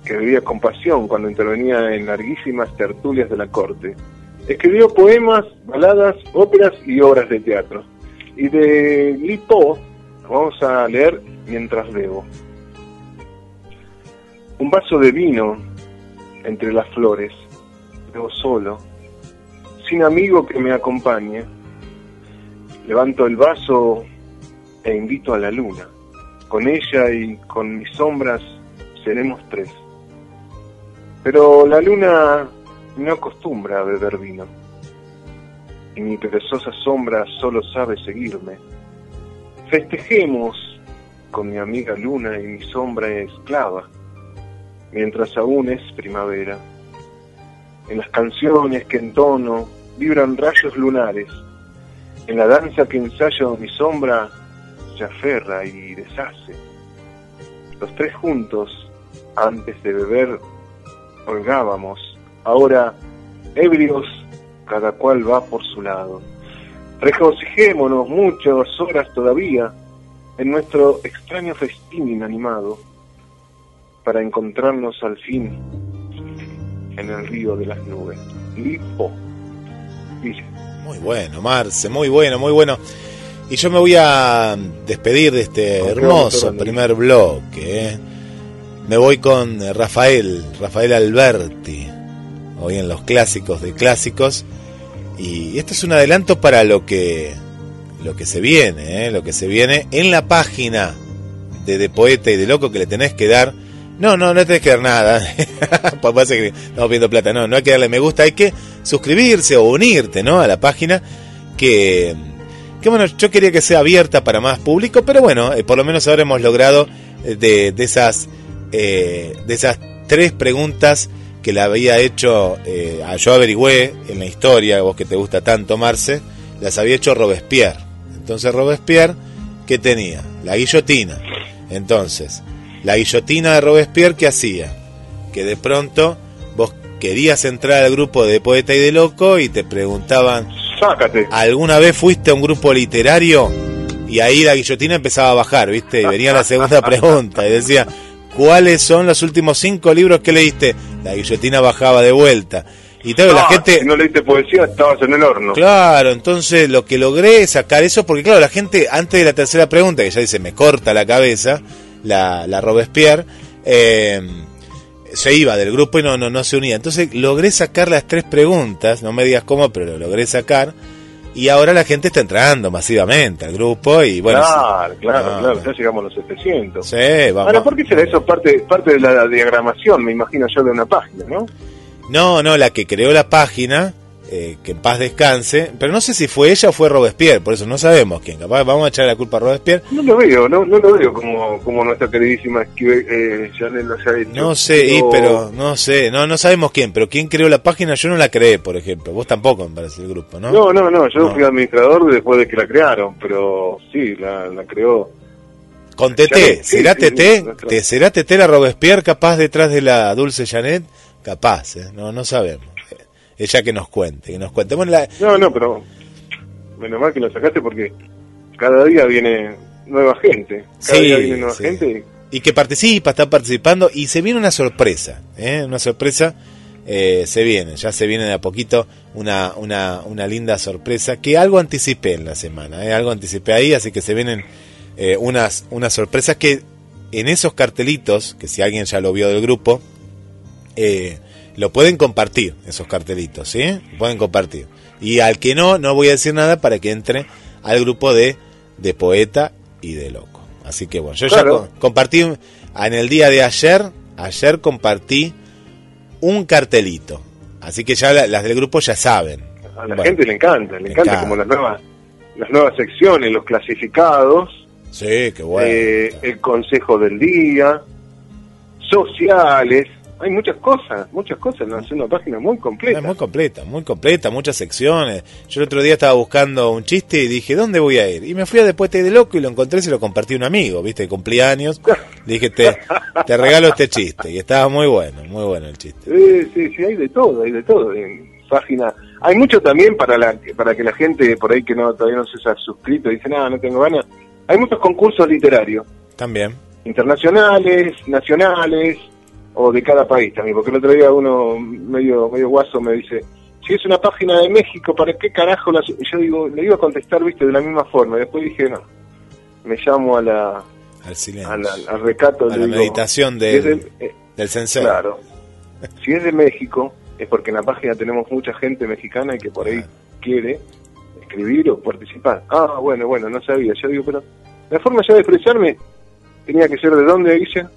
que bebía con pasión cuando intervenía en larguísimas tertulias de la corte. Escribió poemas, baladas, óperas y obras de teatro. Y de Li Po vamos a leer mientras bebo. Un vaso de vino entre las flores, bebo solo, sin amigo que me acompañe. Levanto el vaso e invito a la luna. Con ella y con mis sombras seremos tres. Pero la luna no acostumbra a beber vino. Y mi perezosa sombra solo sabe seguirme. Festejemos con mi amiga luna y mi sombra esclava, mientras aún es primavera. En las canciones que entono vibran rayos lunares. En la danza que ensayo mi sombra se aferra y deshace. Los tres juntos, antes de beber, holgábamos. Ahora, ebrios, cada cual va por su lado. Regocijémonos muchas horas todavía en nuestro extraño festín inanimado para encontrarnos al fin en el río de las nubes. Lipo. Muy bueno, Marce, muy bueno, muy bueno. Y yo me voy a despedir de este hermoso primer bloque. ¿eh? Me voy con Rafael, Rafael Alberti, hoy en los clásicos de clásicos. Y esto es un adelanto para lo que, lo que se viene, ¿eh? lo que se viene en la página de, Poeta y de Loco que le tenés que dar. No, no, no tenés que dar nada. (laughs) Pues que estamos pidiendo plata. No, no hay que darle me gusta, hay que suscribirse o unirte, ¿no? A la página que, que bueno, yo quería que sea abierta para más público, pero bueno, eh, por lo menos ahora hemos logrado eh, de, de esas eh, de esas tres preguntas que le había hecho, eh, yo averigüé en la historia, vos que te gusta tanto, Marce, las había hecho Robespierre. Entonces Robespierre, ¿qué tenía? La guillotina. Entonces, la guillotina de Robespierre, ¿qué hacía? Que de pronto vos querías entrar al grupo de poeta y de loco y te preguntaban, Sácate. ¿alguna vez fuiste a un grupo literario? Y ahí la guillotina empezaba a bajar, ¿viste? Y venía la segunda pregunta y decía, ¿cuáles son los últimos cinco libros que leíste? La guillotina bajaba de vuelta. Y claro, la gente... Si no leíste poesía, estabas en el horno. Claro, entonces lo que logré es sacar eso, porque claro, la gente antes de la tercera pregunta, que ya dice, me corta la cabeza, la, la Robespierre, eh, se iba del grupo y no, no, no se unía. Entonces logré sacar las tres preguntas, no me digas cómo, pero lo logré sacar, y ahora la gente está entrando masivamente al grupo y bueno... claro, sí. claro, No, claro. Ya llegamos a los 700. Sí, vamos. Ahora, ¿por qué será eso? Parte, parte de la diagramación, me imagino yo, de una página, ¿no? No, no, la que creó la página, eh, que en paz descanse, pero no sé si fue ella o fue Robespierre, por eso no sabemos quién. Capaz vamos a echar la culpa a Robespierre. No lo veo, no, no lo veo como, como nuestra queridísima esquive, eh, Janet lo. No sé, y, pero no sé, no no sabemos quién, pero quién creó la página yo no la creé, por ejemplo. Vos tampoco, me parece, el grupo, ¿no? No, no, no, yo No. fui administrador después de que la crearon, pero sí, la, la creó. Con TT, Janet, ¿será sí, TT? nuestra- ¿Te- ¿Será TT la Robespierre capaz detrás de la Dulce Janet? Capaz, ¿eh? no, no sabemos. Ella que nos cuente, que nos cuente. Bueno, la- No, no, pero menos mal que lo sacaste porque cada día viene nueva gente. Cada Sí, día viene nueva sí. gente. y que participa, está participando y se viene una sorpresa, ¿eh? una sorpresa eh, se viene, ya se viene de a poquito una, una, una linda sorpresa que algo anticipé en la semana, ¿eh? algo anticipé ahí, así que se vienen eh, unas, unas sorpresas que en esos cartelitos, que si alguien ya lo vio del grupo, eh, lo pueden compartir, esos cartelitos, ¿sí? Lo pueden compartir. Y al que no, no voy a decir nada para que entre al grupo de, de poeta y de loco. Así que bueno, yo ya Claro. compartí en el día de ayer, ayer compartí un cartelito. Así que ya la- las del grupo ya saben. A la Bueno, gente le encanta, le le encanta encanta. como las nuevas, las nuevas secciones, los clasificados, Sí, qué bueno. eh, el consejo del día, sociales, hay muchas cosas, muchas cosas, ¿no? es una página muy completa. Es muy completa, muy completa, muchas secciones. Yo el otro día estaba buscando un chiste y dije, ¿dónde voy a ir? Y me fui a Después de Loco y lo encontré y se lo compartí a un amigo, ¿viste? De cumpleaños. Le dije, te, te regalo este chiste. Y estaba muy bueno, muy bueno el chiste. Sí, sí, sí, hay de todo, hay de todo en página. Hay mucho también para la para que la gente por ahí que no todavía no se ha suscrito y dice, nada, no tengo ganas. Hay muchos concursos literarios, También. internacionales, nacionales o de cada país también, porque el otro día uno medio medio guaso me dice, si es una página de México, ¿para qué carajo la su-?" Y Yo digo, le iba a contestar, viste, de la misma forma. Y después dije, no, me llamo a la, Al silencio. a la- al recato. A la digo, meditación si del, de- eh, del sensei. Claro. Si es de México, es porque en la página tenemos mucha gente mexicana y que por ahí quiere escribir o participar. Ah, bueno, bueno, no sabía. Yo digo, pero la forma ya de expresarme tenía que ser de dónde, Guilla?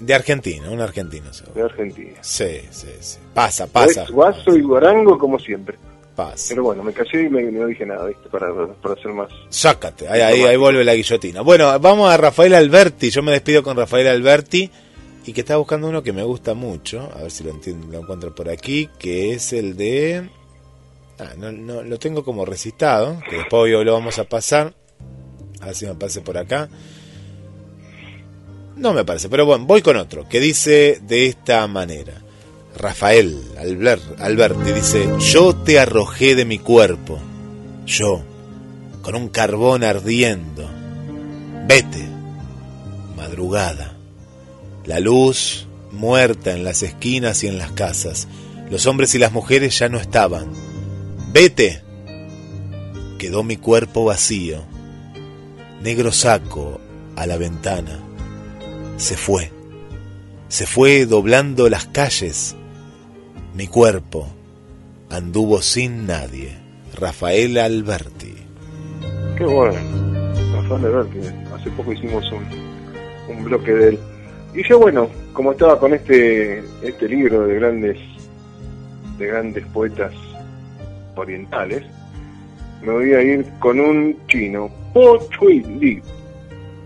De Argentina, un argentino De seguro. Argentina. Sí, sí, sí. Pasa, pasa. Es guaso y guarango como siempre. Pasa. Pero bueno, me callé y me, no dije nada, ¿viste? Para, para ser más... Sácate, ahí, ahí, ahí vuelve la guillotina. Bueno, vamos a Rafael Alberti. Yo me despido con Rafael Alberti y que está buscando uno que me gusta mucho. A ver si lo, entiendo, lo encuentro por aquí, que es el de. Ah, no, no, lo tengo como recitado, que después hoy lo vamos a pasar. A ver si me aparece por acá. No me parece, pero bueno, voy con otro, que dice de esta manera. Rafael Albert, Alberti dice, yo te arrojé de mi cuerpo, yo, con un carbón ardiendo. Vete, madrugada. La luz muerta en las esquinas y en las casas. Los hombres y las mujeres ya no estaban. Vete, quedó mi cuerpo vacío. Negro saco a la ventana. Se fue. Se fue doblando las calles. Mi cuerpo anduvo sin nadie. Rafael Alberti. Qué bueno. Rafael Alberti. Hace poco hicimos un, un bloque de él. Y yo, bueno, como estaba con este, este libro de grandes, de grandes poetas orientales, me voy a ir con un chino, Po Chui Li,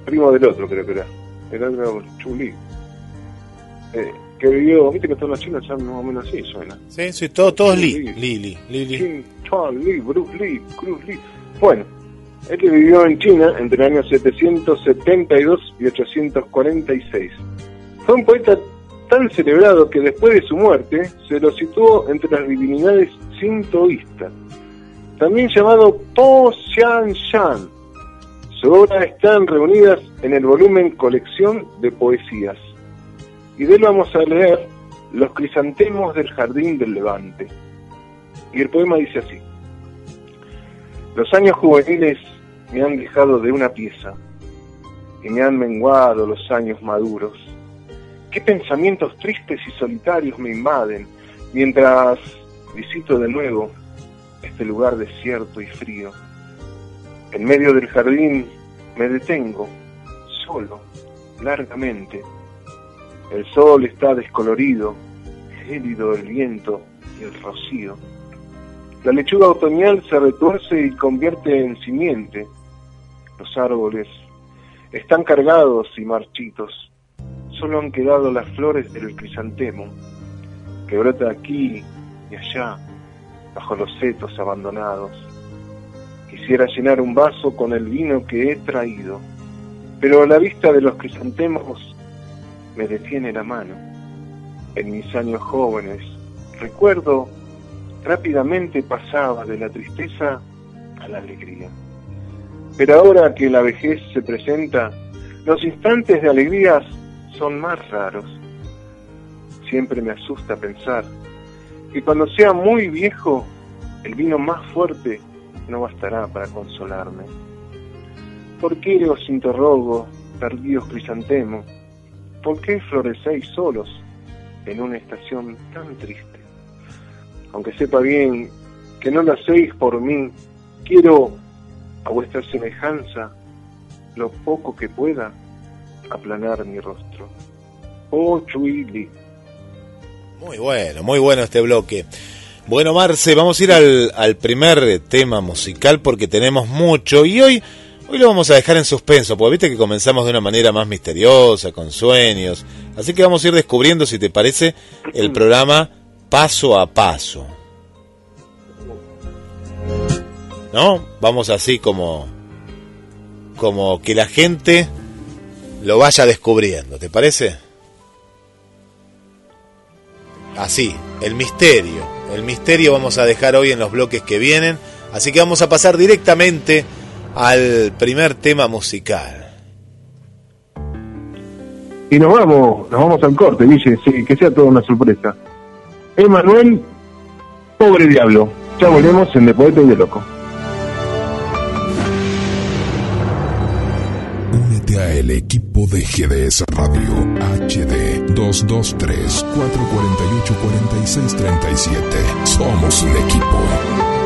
primo del otro creo que era, el otro Chu Li, eh, que vivió, viste que todos los chinos son más o menos así, suena. Sí, sí, todo, todos Li, Li, Li, Li, Li. Chin, Chuan Li, Bruce Lee, Cruz Lee. Bueno, este vivió en China entre el año 772 y 846. Fue un poeta tan celebrado que después de su muerte se lo situó entre las divinidades sintoístas, también llamado Po Xian Shan. Sus obras están reunidas en el volumen Colección de Poesías. Y de él vamos a leer Los crisantemos del jardín del Levante. Y el poema dice así. Los años juveniles me han dejado de una pieza y me han menguado los años maduros. Qué pensamientos tristes y solitarios me invaden mientras visito de nuevo este lugar desierto y frío. En medio del jardín me detengo, solo, largamente. El sol está descolorido, gélido el viento y el rocío. La lechuga otoñal se retuerce y convierte en simiente. Los árboles están cargados y marchitos. Solo han quedado las flores del crisantemo, que brota aquí y allá, bajo los setos abandonados. Quisiera llenar un vaso con el vino que he traído, pero a la vista de los crisantemos me detiene la mano. En mis años jóvenes, recuerdo, rápidamente pasaba de la tristeza a la alegría. Pero ahora que la vejez se presenta, los instantes de alegrías son más raros. Siempre me asusta pensar que cuando sea muy viejo, el vino más fuerte no bastará para consolarme. ¿Por qué os interrogo, perdidos crisantemos? ¿Por qué florecéis solos en una estación tan triste? Aunque sepa bien que no lo hacéis por mí, quiero a vuestra semejanza, lo poco que pueda, aplanar mi rostro. Oh Chuili. Muy bueno, muy bueno este bloque. Bueno, Marce, vamos a ir al, primer tema musical porque tenemos mucho y hoy, hoy lo vamos a dejar en suspenso, porque viste que comenzamos de una manera más misteriosa, con sueños. Así que vamos a ir descubriendo, si te parece, el programa paso a paso. ¿No? Vamos así como como que la gente lo vaya descubriendo, ¿te parece? Así, el misterio. El misterio vamos a dejar hoy en los bloques que vienen, así que vamos a pasar directamente al primer tema musical. Y nos vamos, nos vamos al corte, Guille, sí, que sea toda una sorpresa. Emanuel, pobre diablo. Ya volvemos en De Poeta y de Loco. El equipo de GDS Radio HD 223 448 4637. Somos un equipo.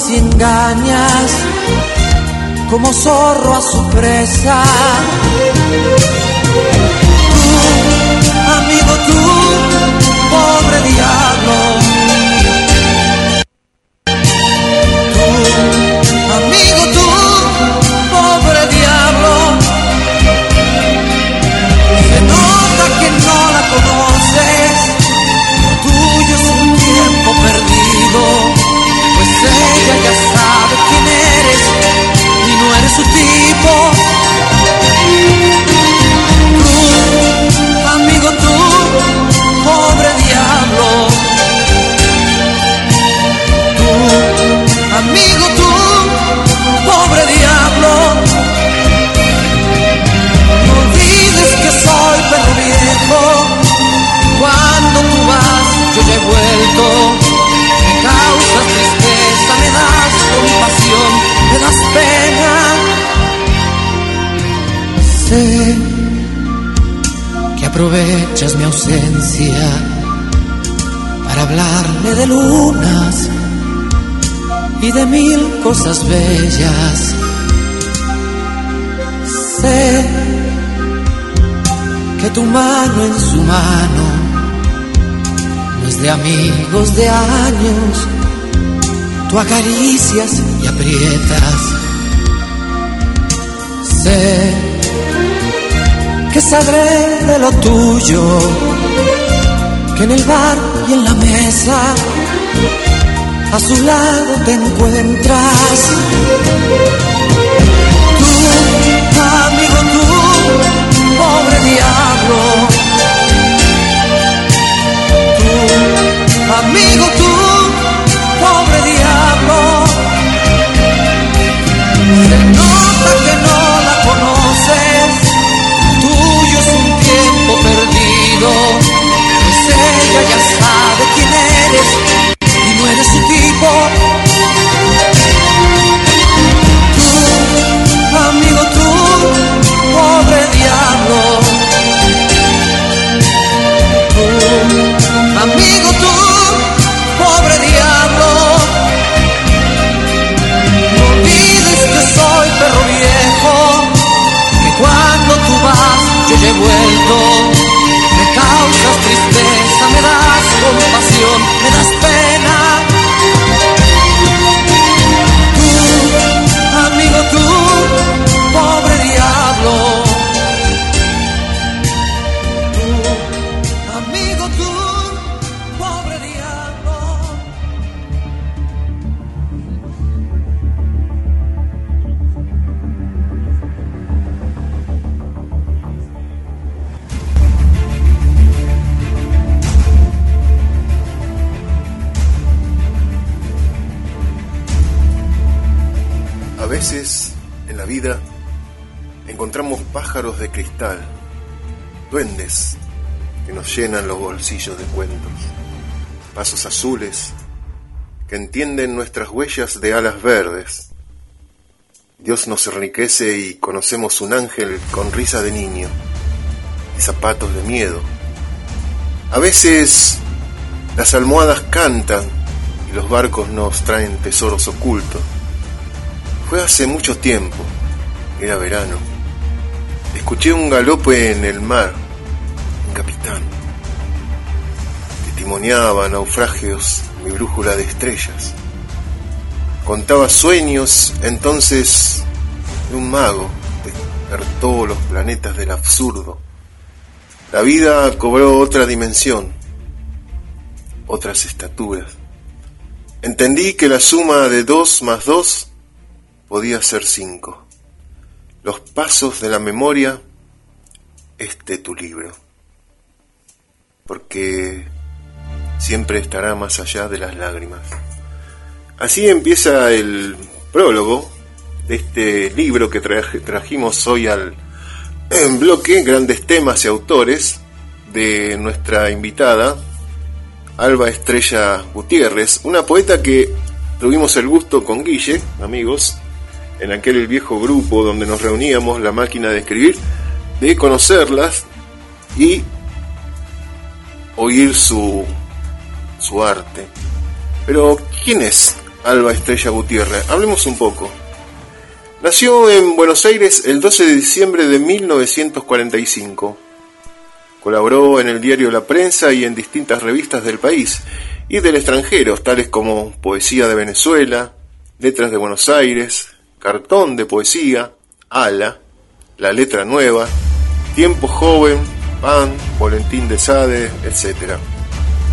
Bruma si engañas como zorro a su presa. Cosas bellas. Sé que tu mano en su mano no es de amigos de años, tú acaricias y aprietas. Sé que sabré de lo tuyo, que en el bar y en la mesa a su lado te encuentras. Tú, amigo, tú, pobre diablo. Tú, amigo, tú, pájaros de cristal, duendes que nos llenan los bolsillos de cuentos, pasos azules que entienden nuestras huellas de alas verdes. Dios nos enriquece y conocemos un ángel con risa de niño y zapatos de miedo. A veces las almohadas cantan y los barcos nos traen tesoros ocultos. Fue hace mucho tiempo, era verano Escuché un galope en el mar, un capitán, que timoneaba naufragios mi brújula de estrellas. Contaba sueños entonces de un mago, despertó los planetas del absurdo. La vida cobró otra dimensión, otras estaturas. Entendí que la suma de dos más dos podía ser cinco los pasos de la memoria, este tu libro, porque siempre estará más allá de las lágrimas. Así empieza el prólogo de este libro que trajimos hoy al en bloque, grandes temas y autores, de nuestra invitada, Alba Estrella Gutiérrez, una poeta que tuvimos el gusto con Guille, amigos, en aquel viejo grupo donde nos reuníamos, la máquina de escribir, de conocerlas y oír su, su arte. Pero, ¿quién es Alba Estrella Gutiérrez? Hablemos un poco. Nació en Buenos Aires el 12 de diciembre de 1945. Colaboró en el diario La Prensa y en distintas revistas del país y del extranjero, tales como Poesía de Venezuela, Letras de Buenos Aires, Cartón de Poesía, Ala, La Letra Nueva, Tiempo Joven, Pan, Valentín de Sade, etc.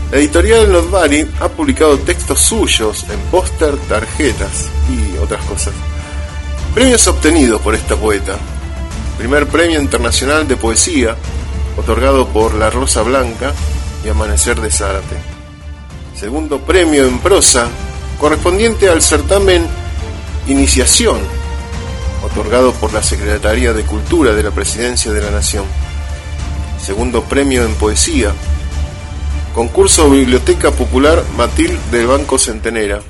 La editorial Notbari ha publicado textos suyos en póster, tarjetas y otras cosas. Premios obtenidos por esta poeta. Primer Premio Internacional de Poesía, otorgado por La Rosa Blanca y Amanecer de Zárate. Segundo Premio en Prosa, correspondiente al certamen Iniciación, otorgado por la Secretaría de Cultura de la Presidencia de la Nación. Segundo Premio en Poesía, concurso Biblioteca Popular Matil del Banco Centenera.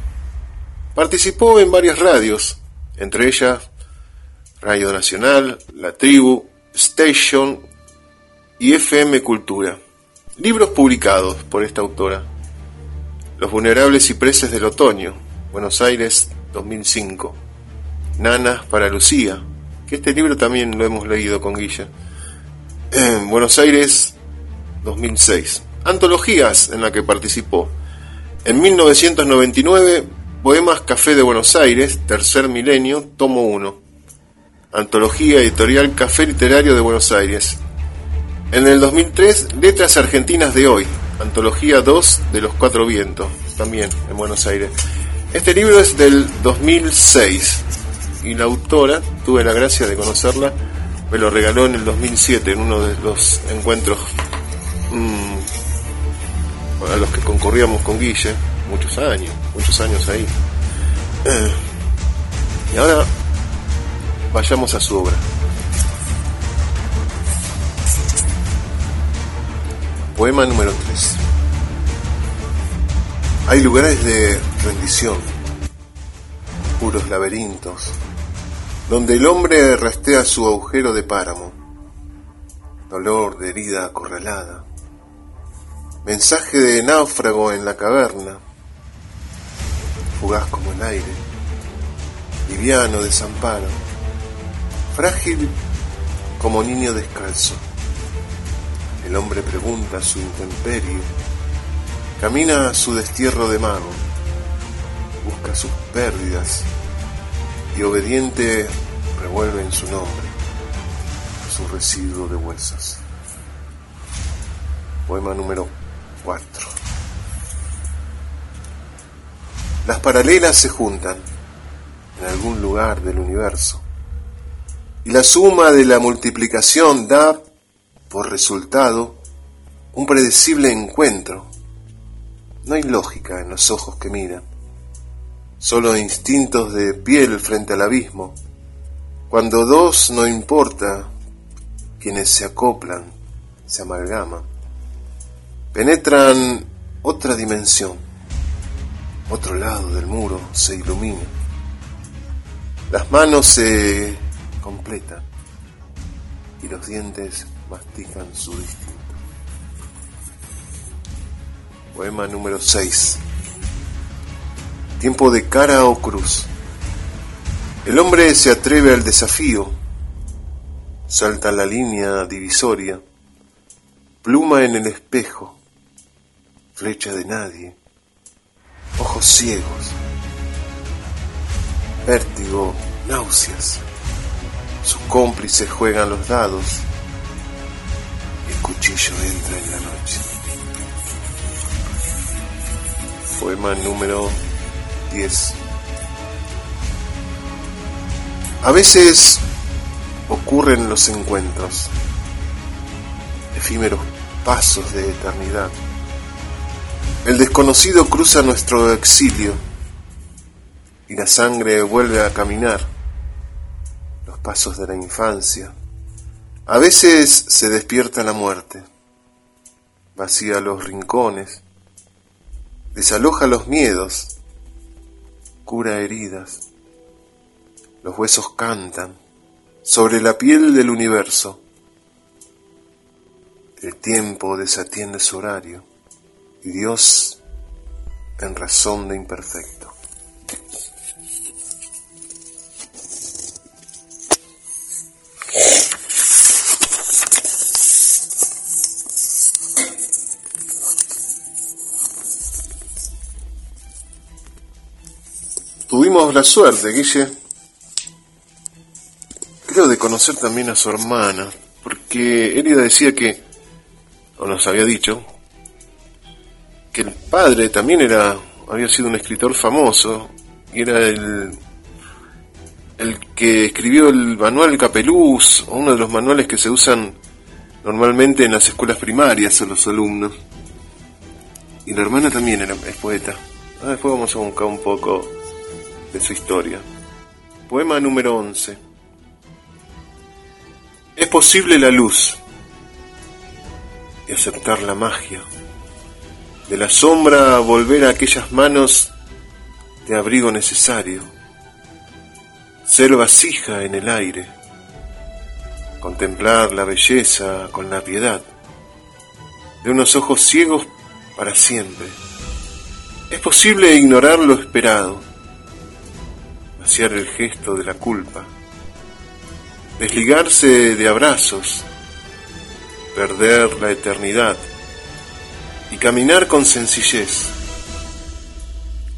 Participó en varias radios, entre ellas Radio Nacional, La Tribu, Station y FM Cultura. Libros publicados por esta autora. Los vulnerables cipreses del otoño, Buenos Aires 2005. Nanas para Lucía, que este libro también lo hemos leído con Guilla. (clears throat) Buenos Aires 2006. Antologías en la que participó. En 1999, Poemas Café de Buenos Aires, Tercer Milenio, tomo 1. Antología editorial Café Literario de Buenos Aires. En el 2003, Letras Argentinas de Hoy, Antología 2 de los Cuatro Vientos, también en Buenos Aires. Este libro es del 2006 y la autora, tuve la gracia de conocerla, me lo regaló en el 2007 en uno de los encuentros mmm, a los que concurríamos con Guille, muchos años, muchos años ahí. Eh, y ahora vayamos a su obra. Poema número 3. Hay lugares de rendición, puros laberintos, donde el hombre restea su agujero de páramo, dolor de herida acorralada, mensaje de náufrago en la caverna, fugaz como el aire, liviano desamparo, frágil como niño descalzo. El hombre pregunta su intemperie, camina su destierro de mago, busca sus pérdidas y obediente revuelve en su nombre su residuo de huesos. Poema número 4. Las paralelas se juntan en algún lugar del universo y la suma de la multiplicación da por resultado un predecible encuentro. No hay lógica en los ojos que miran, solo instintos de piel frente al abismo. Cuando dos no importa, quienes se acoplan, se amalgaman, penetran otra dimensión, otro lado del muro se ilumina, las manos se completan y los dientes mastican su distinto. Poema número 6. Tiempo de cara o cruz. El hombre se atreve al desafío, salta la línea divisoria, pluma en el espejo, flecha de nadie, ojos ciegos, vértigo, náuseas. Sus cómplices juegan los dados el cuchillo entra en la noche. Poema número 10. A veces ocurren los encuentros, efímeros pasos de eternidad. El desconocido cruza nuestro exilio y la sangre vuelve a caminar los pasos de la infancia a veces se despierta la muerte, vacía los rincones, desaloja los miedos, cura heridas, los huesos cantan sobre la piel del universo. El tiempo desatiende su horario y Dios en razón de imperfecto. Tuvimos la suerte, Guille, creo de conocer también a su hermana, porque Elida decía que, o nos había dicho, que el padre también era, había sido un escritor famoso, y era el, el que escribió el manual Capeluz, o uno de los manuales que se usan normalmente en las escuelas primarias a los alumnos. Y la hermana también era, es poeta. Ah, después vamos a buscar un poco su historia. Poema número 11. Es posible la luz y aceptar la magia. De la sombra volver a aquellas manos de abrigo necesario. Ser vasija en el aire. Contemplar la belleza con la piedad. De unos ojos ciegos para siempre. Es posible ignorar lo esperado. El gesto de la culpa desligarse de abrazos, perder la eternidad y caminar con sencillez,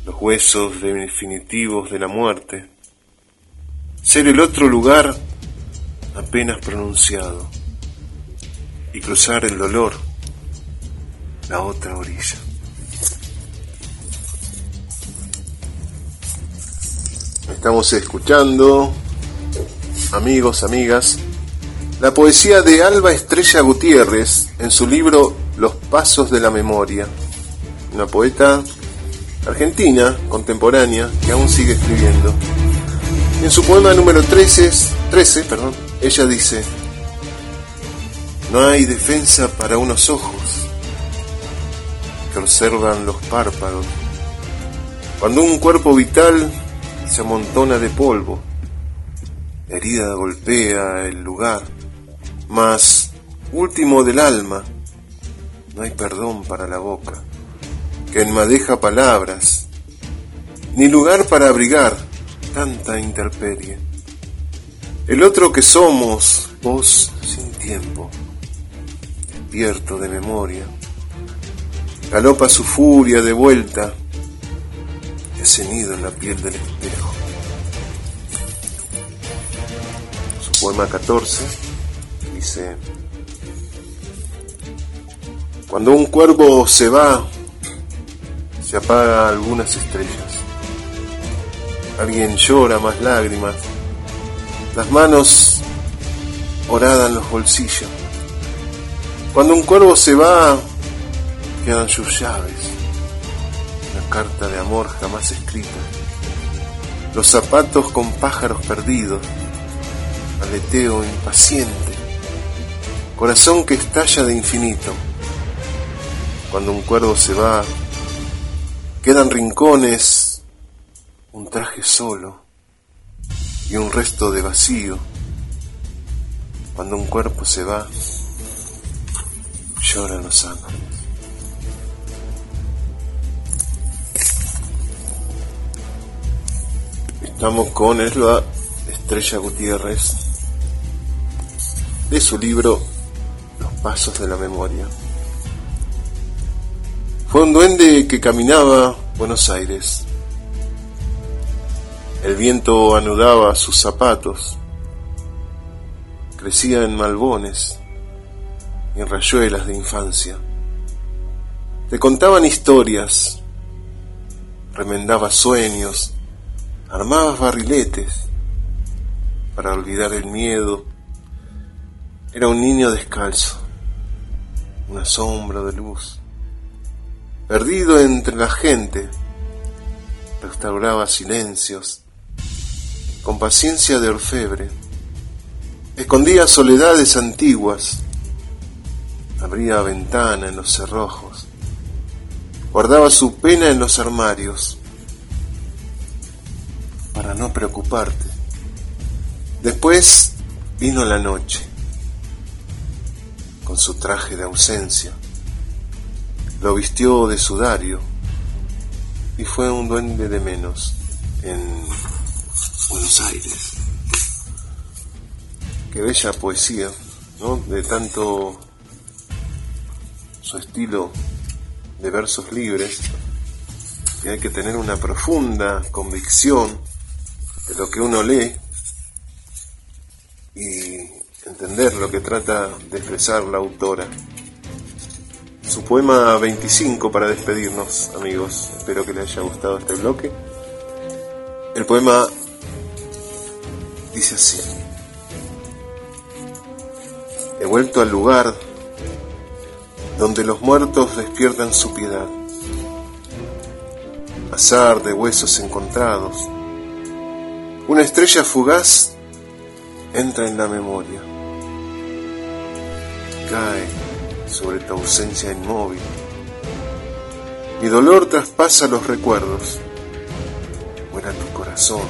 los huesos definitivos de la muerte, ser el otro lugar apenas pronunciado y cruzar el dolor la otra orilla. Estamos escuchando amigos, amigas, la poesía de Alba Estrella Gutiérrez en su libro Los Pasos de la Memoria, una poeta argentina contemporánea que aún sigue escribiendo. En su poema número 13, 13 perdón, ella dice, no hay defensa para unos ojos que observan los párpados. Cuando un cuerpo vital se amontona de polvo, herida golpea el lugar, mas último del alma, no hay perdón para la boca, que enmadeja palabras, ni lugar para abrigar tanta interperie. El otro que somos, vos sin tiempo, despierto de memoria, galopa su furia de vuelta, cenido en la piel del espejo. poema 14, dice, cuando un cuervo se va, se apaga algunas estrellas. Alguien llora más lágrimas. Las manos oradan los bolsillos. Cuando un cuervo se va, quedan sus llaves. Carta de amor jamás escrita. Los zapatos con pájaros perdidos aleteo impaciente, corazón que estalla de infinito. Cuando un cuervo se va, quedan rincones, un traje solo y un resto de vacío. Cuando un cuerpo se va, lloran los ángeles. Estamos con Esla Estrella Gutiérrez de su libro Los Pasos de la Memoria. Fue un duende que caminaba Buenos Aires. El viento anudaba sus zapatos, crecía en malbones y en rayuelas de infancia. Le contaban historias, remendaba sueños, armaba barriletes para olvidar el miedo era un niño descalzo, una sombra de luz. Perdido entre la gente, restauraba silencios, con paciencia de orfebre. Escondía soledades antiguas, abría ventana en los cerrojos, guardaba su pena en los armarios, para no preocuparte. Después vino la noche con su traje de ausencia. Lo vistió de sudario y fue un duende de menos en Buenos Aires. Qué bella poesía, ¿no? De tanto su estilo de versos libres, y hay que tener una profunda convicción de lo que uno lee y entender lo que trata de expresar la autora. Su poema 25 para despedirnos, amigos. Espero que les haya gustado este bloque. El poema dice así. He vuelto al lugar donde los muertos despiertan su piedad. Azar de huesos encontrados. Una estrella fugaz entra en la memoria. Cae sobre tu ausencia inmóvil. Mi dolor traspasa los recuerdos. Muera tu corazón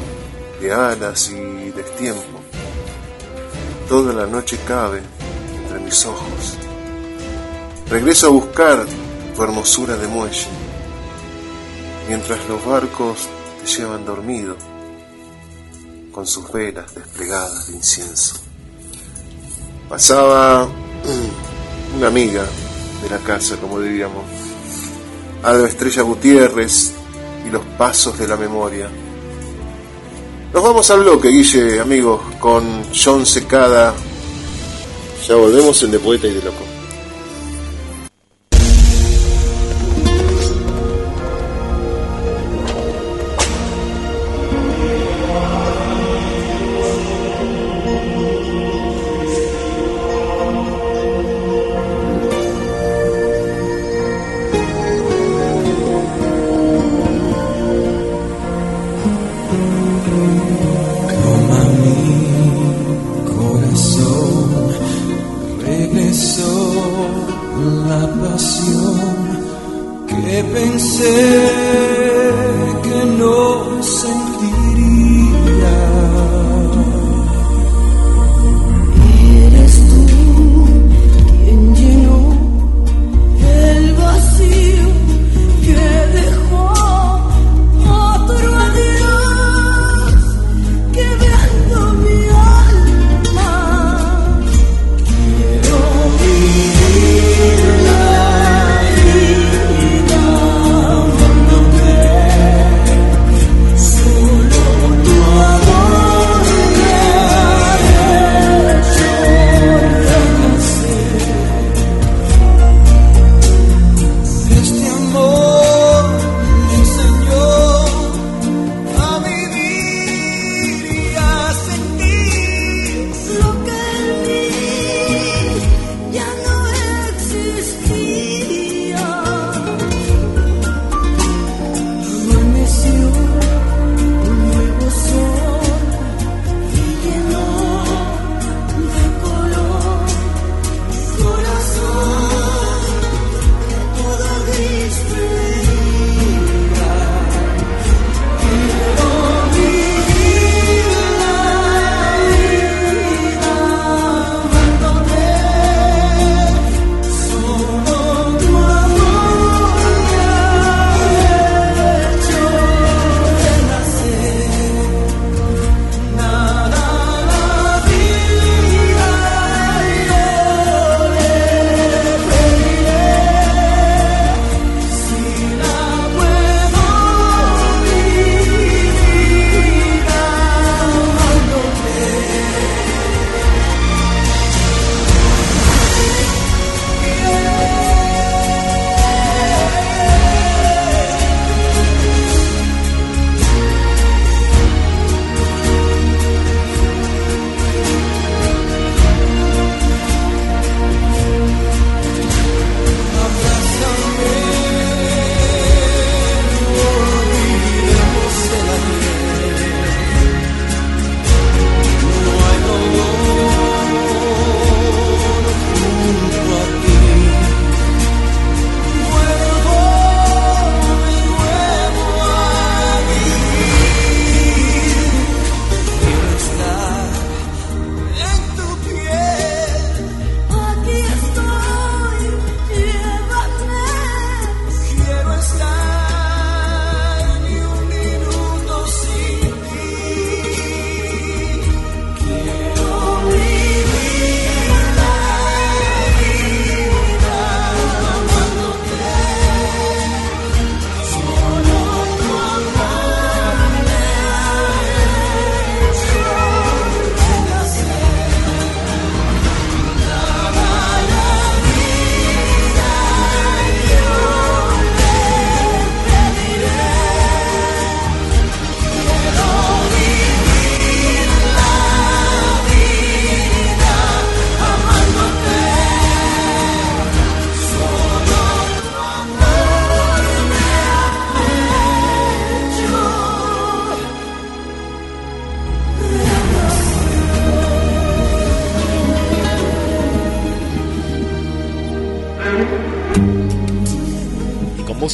de alas y destiempo. Toda la noche cabe entre mis ojos. Regreso a buscar tu hermosura de muelle, mientras los barcos te llevan dormido, con sus velas desplegadas de incienso. Pasaba (clears throat) una amiga de la casa, como diríamos, Alba Estrella Gutiérrez y los pasos de la memoria. Nos vamos al bloque, Guille, amigos, con John Secada. Ya volvemos en De Poeta y de Loco.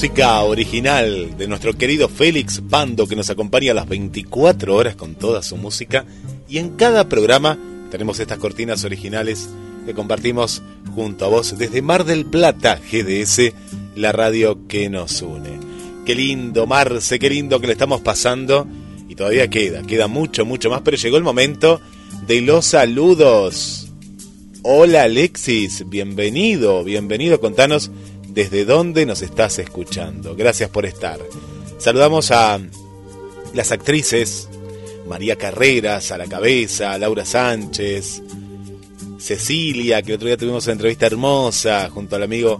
Música original de nuestro querido Félix Pando que nos acompaña a las 24 horas con toda su música y en cada programa tenemos estas cortinas originales que compartimos junto a vos desde Mar del Plata, GDS, la radio que nos une. Qué lindo, Marce, qué lindo que le estamos pasando y todavía queda, queda mucho, mucho más, pero llegó el momento de los saludos. Hola Alexis, bienvenido, bienvenido, contanos desde dónde nos estás escuchando. Gracias por estar. Saludamos a las actrices María Carreras a la cabeza, Laura Sánchez, Cecilia, que otro día tuvimos una entrevista hermosa junto al amigo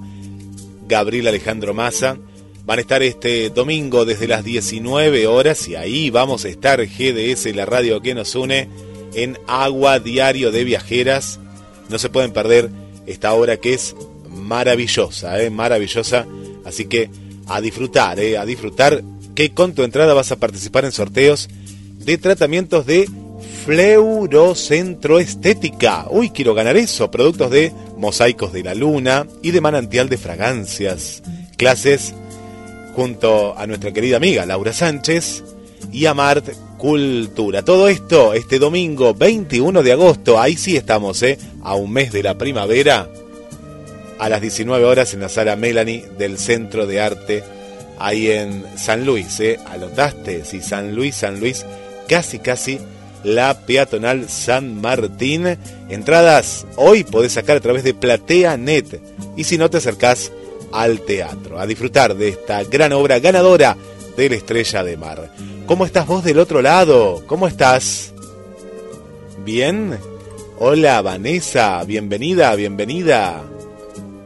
Gabriel Alejandro Massa. Van a estar este domingo desde las 19 horas y ahí vamos a estar GDS, la radio que nos une, en Agua Diario de Viajeras. No se pueden perder esta hora que es maravillosa, ¿eh? maravillosa. Así que a disfrutar, ¿eh? a disfrutar que con tu entrada vas a participar en sorteos de tratamientos de fluorocentroestética. Uy, quiero ganar eso. Productos de mosaicos de la luna y de manantial de fragancias. Clases junto a nuestra querida amiga Laura Sánchez y a Mart Cultura. Todo esto este domingo 21 de agosto. Ahí sí estamos, ¿eh? A un mes de la primavera a las 19 horas en la sala Melanie del Centro de Arte, ahí en San Luis. ¿eh? ¿Anotaste? Sí, San Luis, San Luis, casi, casi la peatonal San Martín. Entradas hoy podés sacar a través de Platea Net y si no te acercás al teatro, a disfrutar de esta gran obra ganadora de la Estrella de Mar. ¿Cómo estás vos del otro lado? ¿Cómo estás? ¿Bien? Hola Vanessa, bienvenida, bienvenida.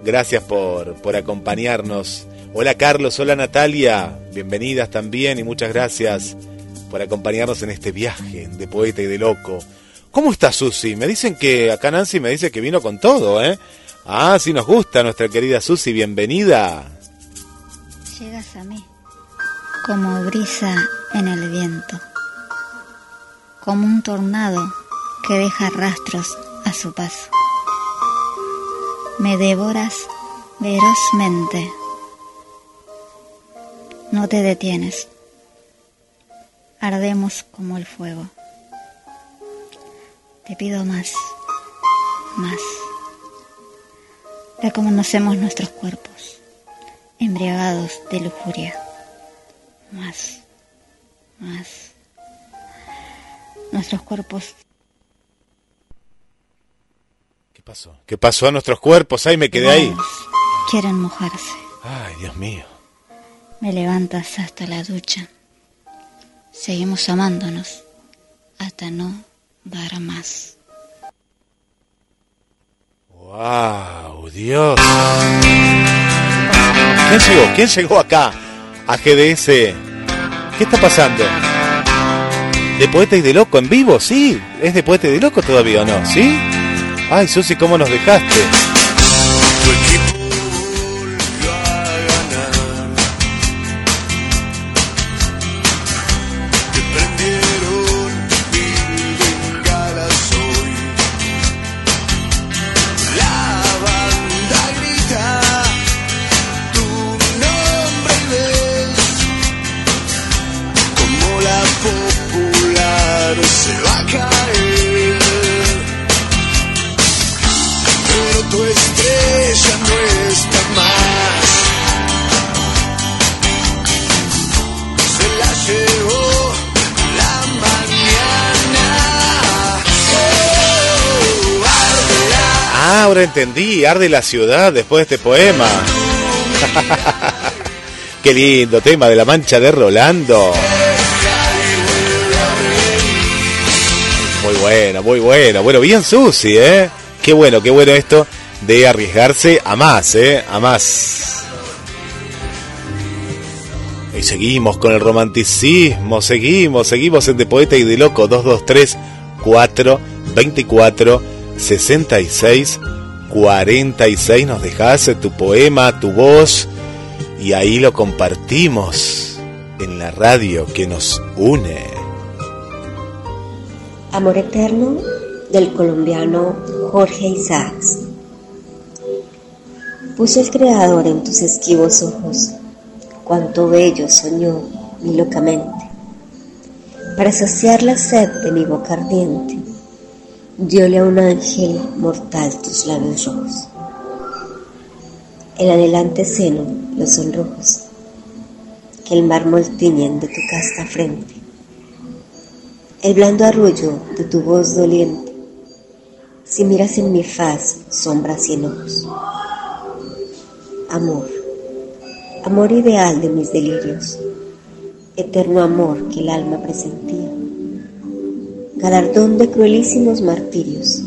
Gracias por, por acompañarnos. Hola Carlos, hola Natalia, bienvenidas también y muchas gracias por acompañarnos en este viaje de poeta y de loco. ¿Cómo está Susi? Me dicen que acá Nancy me dice que vino con todo, ¿eh? Ah, sí nos gusta nuestra querida Susi, bienvenida. Llegas a mí como brisa en el viento, como un tornado que deja rastros a su paso me devoras ferozmente. No te detienes. Ardemos como el fuego. Te pido más, más. Reconocemos nuestros cuerpos, embriagados de lujuria. Más, más. Nuestros cuerpos pasó? ¿Qué pasó a nuestros cuerpos? Ahí me quedé ahí. Quieren mojarse. Ay, Dios mío. Me levantas hasta la ducha. Seguimos amándonos hasta no dar más. ¡Wow! ¡Dios! ¿Quién llegó? ¿Quién llegó acá? A GDS. ¿Qué está pasando? ¿De poeta y de loco en vivo? Sí. ¿Es de poeta y de loco todavía o no? ¿Sí? Ay, Susi, ¿cómo nos dejaste? Ahora entendí. Arde la ciudad después de este poema. (laughs) Qué lindo tema de la mancha de Rolando. Muy bueno, muy bueno. Bueno, bien Susi, ¿eh? Qué bueno, qué bueno esto de arriesgarse a más, ¿eh? A más. Y seguimos con el romanticismo, seguimos, seguimos en De Poeta y de Loco 223 4 24 66 46. Nos dejas tu poema, tu voz y ahí lo compartimos en la radio que nos une. Amor Eterno del colombiano Jorge Isaacs. Puso el Creador en tus esquivos ojos cuanto bello soñó mi locamente. Para saciar la sed de mi boca ardiente, diole a un ángel mortal tus labios rojos. El adelante seno, los sonrojos, que el mármol tiñen de tu casta frente. El blando arrullo de tu voz doliente, si miras en mi faz sombras y enojos. Amor, amor ideal de mis delirios, eterno amor que el alma presentía, galardón de cruelísimos martirios,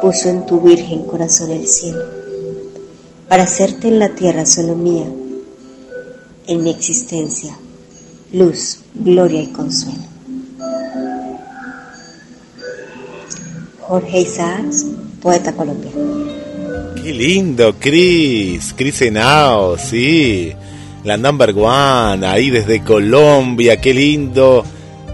puso en tu virgen corazón el cielo, para hacerte en la tierra solo mía, en mi existencia, luz, gloria y consuelo. Jorge Isaacs, poeta colombiano. Qué lindo, Chris. Chris Henao, sí. La number one, ahí desde Colombia. Qué lindo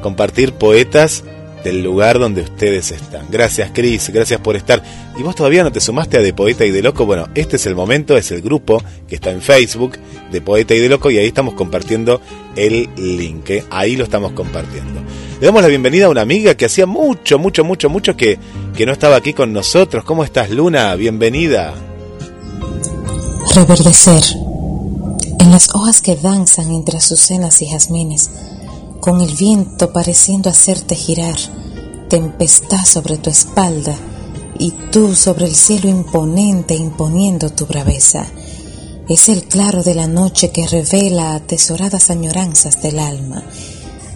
compartir poetas del lugar donde ustedes están. Gracias, Chris. Gracias por estar. ¿Y vos todavía no te sumaste a De Poeta y de Loco? Bueno, este es el momento, es el grupo que está en Facebook de Poeta y de Loco y ahí estamos compartiendo el link. ¿eh? Ahí lo estamos compartiendo. Le damos la bienvenida a una amiga que hacía mucho, mucho, mucho, mucho que, que no estaba aquí con nosotros. ¿Cómo estás, Luna? Bienvenida. Reverdecer. En las hojas que danzan entre azucenas y jazmines, con el viento pareciendo hacerte girar, tempestad sobre tu espalda y tú sobre el cielo imponente imponiendo tu braveza. Es el claro de la noche que revela atesoradas añoranzas del alma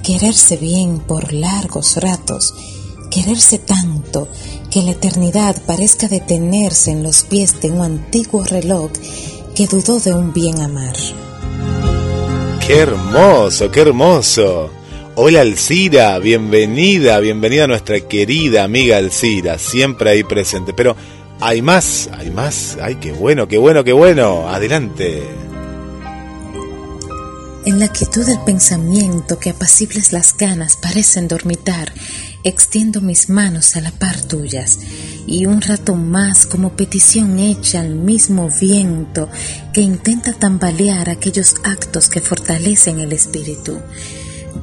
quererse bien por largos ratos, quererse tanto que la eternidad parezca detenerse en los pies de un antiguo reloj que dudó de un bien amar. Qué hermoso, qué hermoso. Hola Alcira, bienvenida, bienvenida a nuestra querida amiga Alcira, siempre ahí presente. Pero hay más, hay más, ay, qué bueno, qué bueno, qué bueno. Adelante. En la quietud del pensamiento que apacibles las ganas parecen dormitar, extiendo mis manos a la par tuyas y un rato más como petición hecha al mismo viento que intenta tambalear aquellos actos que fortalecen el espíritu.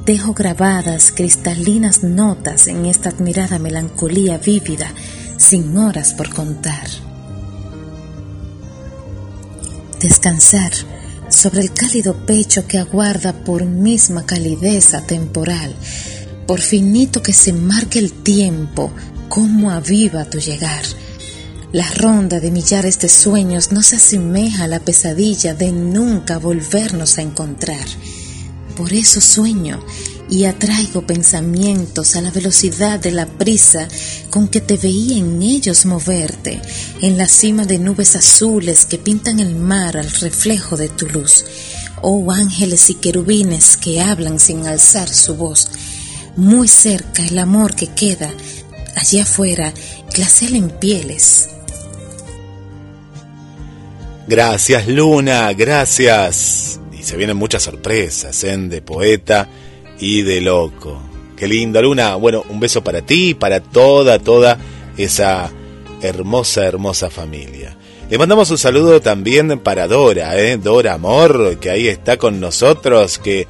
Dejo grabadas cristalinas notas en esta admirada melancolía vívida, sin horas por contar. Descansar sobre el cálido pecho que aguarda por misma calidez temporal, por finito que se marque el tiempo, cómo aviva tu llegar. La ronda de millares de sueños no se asemeja a la pesadilla de nunca volvernos a encontrar. Por eso sueño y atraigo pensamientos a la velocidad de la prisa con que te veía en ellos moverte, en la cima de nubes azules que pintan el mar al reflejo de tu luz. Oh ángeles y querubines que hablan sin alzar su voz. Muy cerca el amor que queda, allá afuera, glacial en pieles. Gracias Luna, gracias. Se vienen muchas sorpresas, ¿eh? De poeta y de loco. Qué lindo, Luna. Bueno, un beso para ti, para toda, toda esa hermosa, hermosa familia. Le mandamos un saludo también para Dora, ¿eh? Dora Amor, que ahí está con nosotros, que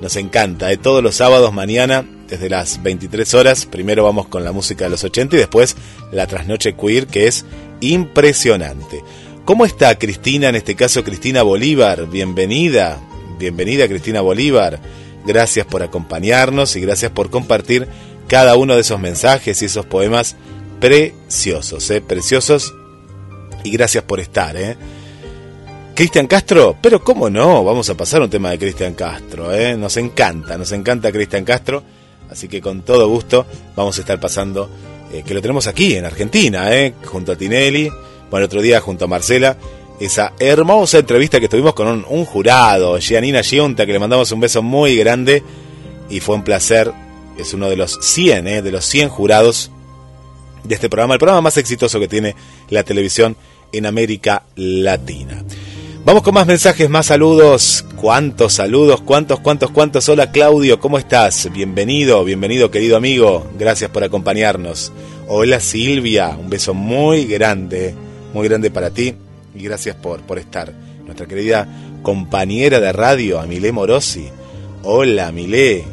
nos encanta. ¿eh? Todos los sábados mañana, desde las 23 horas, primero vamos con la música de los 80 y después la trasnoche queer, que es impresionante. ¿Cómo está Cristina, en este caso Cristina Bolívar? Bienvenida, bienvenida Cristina Bolívar. Gracias por acompañarnos y gracias por compartir cada uno de esos mensajes y esos poemas preciosos, ¿eh? preciosos. Y gracias por estar. ¿eh? Cristian Castro, pero cómo no, vamos a pasar un tema de Cristian Castro. ¿eh? Nos encanta, nos encanta Cristian Castro. Así que con todo gusto vamos a estar pasando, eh, que lo tenemos aquí en Argentina, ¿eh? junto a Tinelli, bueno, otro día junto a Marcela esa hermosa entrevista que tuvimos con un, jurado, Gianina Giunta, que le mandamos un beso muy grande y fue un placer. Es uno de los 100, eh, de los 100 jurados de este programa, el programa más exitoso que tiene la televisión en América Latina. Vamos con más mensajes, más saludos. ¿Cuántos saludos? ¿Cuántos, cuántos, cuántos? Hola Claudio, ¿cómo estás? Bienvenido, bienvenido querido amigo. Gracias por acompañarnos. Hola Silvia, un beso muy grande, muy grande para ti y gracias por, por estar. Nuestra querida compañera de radio, a Milé Morosi. Hola, Milé.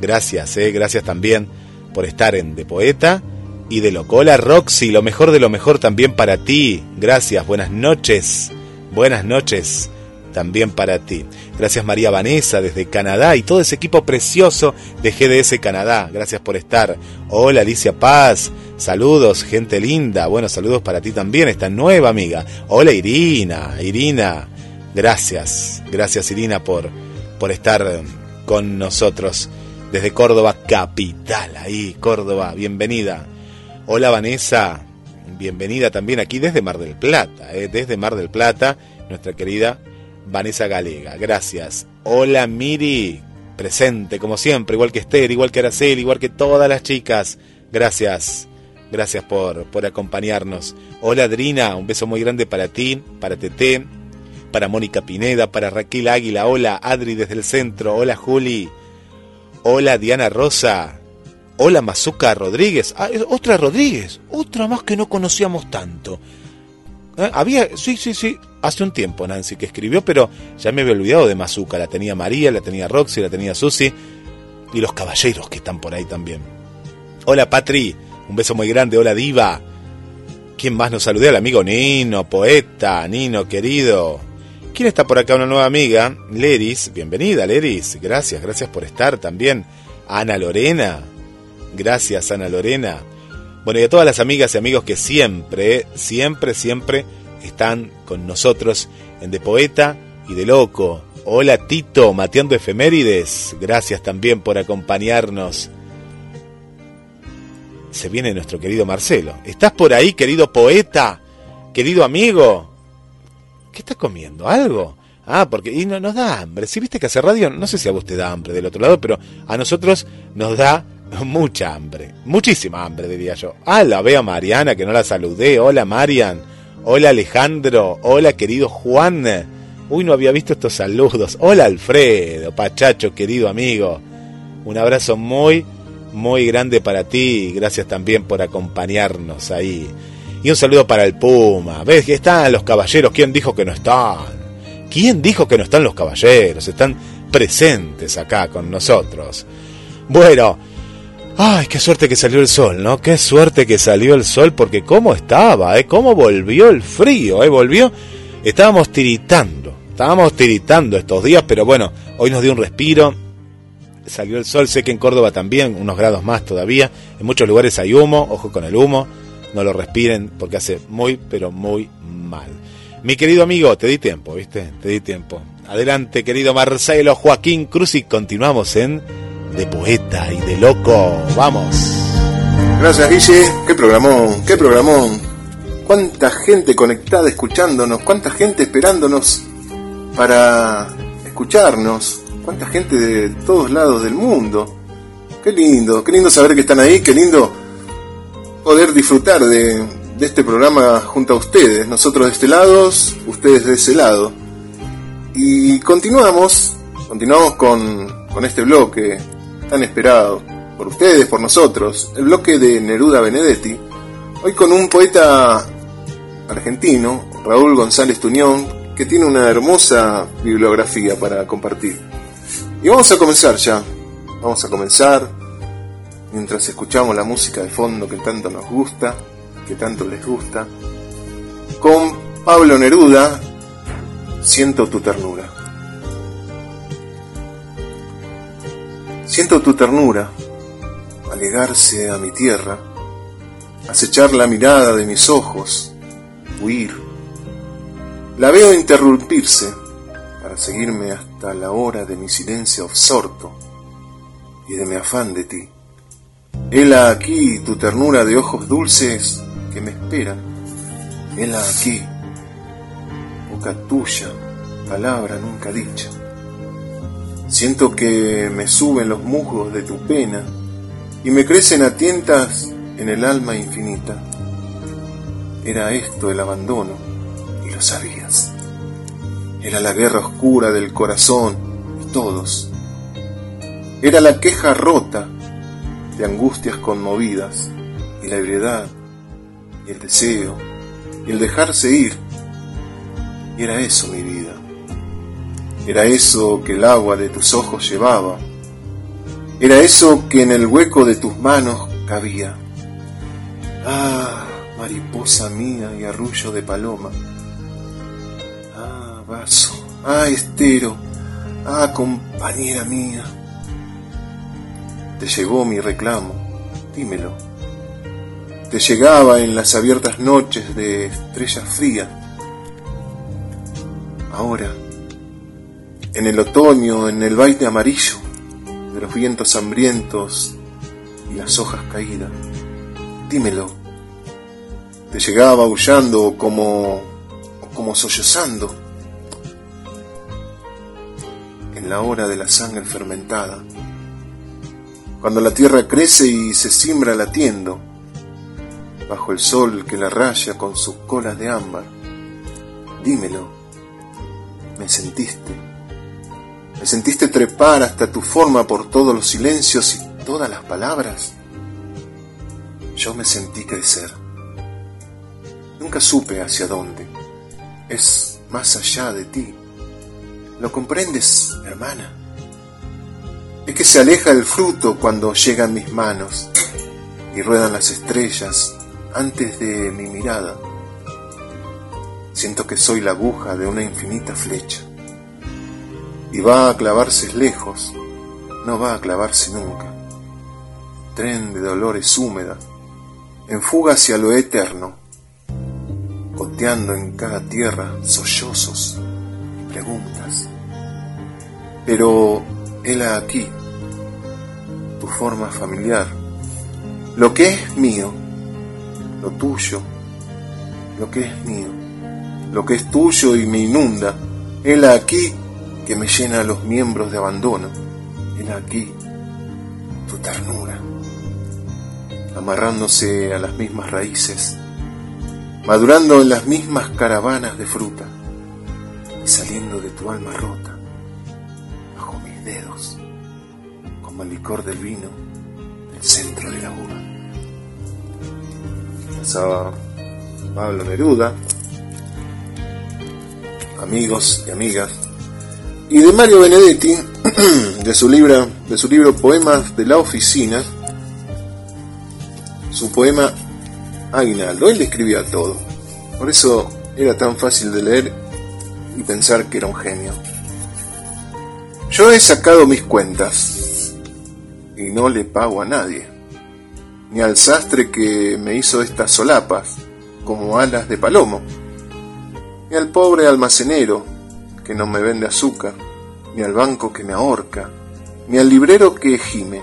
Gracias, eh, gracias también por estar en De Poeta y de Locola Roxy, lo mejor de lo mejor también para ti. Gracias, buenas noches. Buenas noches también para ti. Gracias María Vanessa desde Canadá y todo ese equipo precioso de GDS Canadá. Gracias por estar. Hola Alicia Paz. Saludos, gente linda. Bueno, saludos para ti también, esta nueva amiga. Hola Irina. Irina. Gracias. Gracias Irina por, por estar con nosotros desde Córdoba capital. Ahí, Córdoba. Bienvenida. Hola Vanessa. Bienvenida también aquí desde Mar del Plata. Eh, desde Mar del Plata, nuestra querida Vanessa Galega. Gracias. Hola Miri, presente como siempre, igual que Esther, igual que Araceli, igual que todas las chicas. Gracias. Gracias por, por acompañarnos. Hola Adrina, un beso muy grande para ti, para Tete, para Mónica Pineda, para Raquel Águila. Hola Adri desde el centro. Hola Juli. Hola Diana Rosa. Hola Mazuca Rodríguez. Ah, otra Rodríguez. Otra más que no conocíamos tanto. ¿Eh? Había, sí, sí, sí, hace un tiempo Nancy que escribió, pero ya me había olvidado de Mazuca. La tenía María, la tenía Roxy, la tenía Susi y los caballeros que están por ahí también. Hola Patri, un beso muy grande. Hola Diva. ¿Quién más nos saludó? El amigo Nino, poeta, Nino querido. ¿Quién está por acá? Una nueva amiga, Leris. Bienvenida, Leris. Gracias, gracias por estar también. Ana Lorena. Gracias, Ana Lorena. Bueno, y a todas las amigas y amigos que siempre, siempre, siempre están con nosotros en De Poeta y de Loco. Hola Tito, mateando efemérides. Gracias también por acompañarnos. Se viene nuestro querido Marcelo. ¿Estás por ahí, querido poeta? Querido amigo. ¿Qué estás comiendo? ¿Algo? Ah, porque y no, nos da hambre. Si viste que hace radio, no sé si a vos te da hambre del otro lado, pero a nosotros nos da (laughs) mucha hambre, muchísima hambre diría yo. Ah, la veo a Mariana que no la saludé. Hola Marian, hola Alejandro, hola querido Juan. Uy, no había visto estos saludos. Hola Alfredo, Pachacho, querido amigo. Un abrazo muy, muy grande para ti. Gracias también por acompañarnos ahí. Y un saludo para el Puma. ¿Ves que están los caballeros? ¿Quién dijo que no están? ¿Quién dijo que no están los caballeros? Están presentes acá con nosotros. Bueno, Ay, qué suerte que salió el sol, ¿no? Qué suerte que salió el sol, porque cómo estaba, ¿eh? Cómo volvió el frío, ¿eh? Volvió. Estábamos tiritando, estábamos tiritando estos días, pero bueno, hoy nos dio un respiro. Salió el sol, sé que en Córdoba también, unos grados más todavía. En muchos lugares hay humo, ojo con el humo, no lo respiren porque hace muy, pero muy mal. Mi querido amigo, te di tiempo, ¿viste? Te di tiempo. Adelante, querido Marcelo Joaquín Cruz, y continuamos en de poeta y de loco. Vamos. Gracias, Guille. Qué programón, qué programón. Cuánta gente conectada escuchándonos, cuánta gente esperándonos para escucharnos, cuánta gente de todos lados del mundo. Qué lindo, qué lindo saber que están ahí, qué lindo poder disfrutar de, este programa junto a ustedes. Nosotros de este lado, ustedes de ese lado. Y continuamos, continuamos con, con este bloque tan esperado por ustedes, por nosotros, el bloque de Neruda Benedetti, hoy con un poeta argentino, Raúl González Tuñón, que tiene una hermosa bibliografía para compartir. Y vamos a comenzar ya, vamos a comenzar mientras escuchamos la música de fondo que tanto nos gusta, que tanto les gusta, con Pablo Neruda, Siento tu ternura. Siento tu ternura, alegarse a mi tierra, acechar la mirada de mis ojos, huir. La veo interrumpirse para seguirme hasta la hora de mi silencio absorto y de mi afán de ti. Hela aquí tu ternura de ojos dulces que me esperan. Hela aquí, boca tuya, palabra nunca dicha. Siento que me suben los musgos de tu pena y me crecen a tientas en el alma infinita. Era esto el abandono y lo sabías. Era la guerra oscura del corazón y todos. Era la queja rota de angustias conmovidas y la ebriedad y el deseo y el dejarse ir. Y era eso mi vida. Era eso que el agua de tus ojos llevaba. Era eso que en el hueco de tus manos cabía. Ah, mariposa mía y arrullo de paloma. Ah, vaso. Ah, estero. Ah, compañera mía. Te llegó mi reclamo, dímelo. Te llegaba en las abiertas noches de estrellas frías. Ahora, en el otoño, en el baile amarillo de los vientos hambrientos y las hojas caídas, dímelo. Te llegaba aullando como como sollozando en la hora de la sangre fermentada cuando la tierra crece y se simbra latiendo, bajo el sol que la raya con sus colas de ámbar. Dímelo, ¿me sentiste? ¿Me sentiste trepar hasta tu forma por todos los silencios y todas las palabras? Yo me sentí crecer. Nunca supe hacia dónde. Es más allá de ti. ¿Lo comprendes, hermana? Es que se aleja el fruto cuando llegan mis manos y ruedan las estrellas antes de mi mirada. Siento que soy la aguja de una infinita flecha y va a clavarse lejos, no va a clavarse nunca. Tren de dolores húmeda, en fuga hacia lo eterno, goteando en cada tierra sollozos y preguntas. Pero hela aquí tu forma familiar, lo que es mío, lo tuyo, lo que es mío, lo que es tuyo y me inunda, hela aquí que me llena los miembros de abandono, hela aquí tu ternura, amarrándose a las mismas raíces, madurando en las mismas caravanas de fruta y saliendo de tu alma rota dedos, como el licor del vino del centro de la uva. Pasaba Pablo Neruda, amigos y amigas, y de Mario Benedetti, (clears throat) de su libro, de su libro Poemas de la Oficina, su poema Aguinaldo. Él escribía todo, por eso era tan fácil de leer y pensar que era un genio. Yo he sacado mis cuentas y no le pago a nadie, ni al sastre que me hizo estas solapas como alas de palomo, ni al pobre almacenero que no me vende azúcar, ni al banco que me ahorca, ni al librero que gime,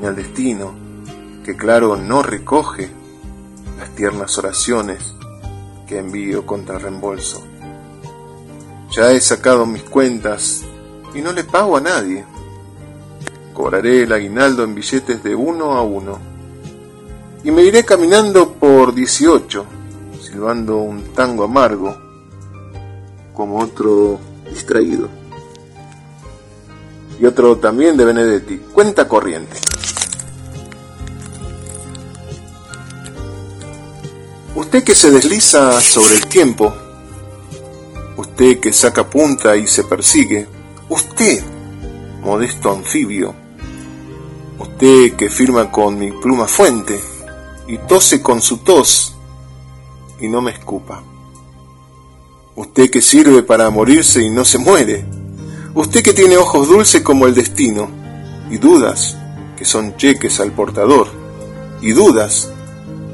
ni al destino que claro no recoge las tiernas oraciones que envío contra reembolso. Ya he sacado mis cuentas y no le pago a nadie. Cobraré el aguinaldo en billetes de uno a uno. Y me iré caminando por 18, silbando un tango amargo, como otro distraído. Y otro también de Benedetti, cuenta corriente. Usted que se desliza sobre el tiempo, usted que saca punta y se persigue, Usted, modesto anfibio, usted que firma con mi pluma fuente y tose con su tos y no me escupa. Usted que sirve para morirse y no se muere. Usted que tiene ojos dulces como el destino y dudas que son cheques al portador y dudas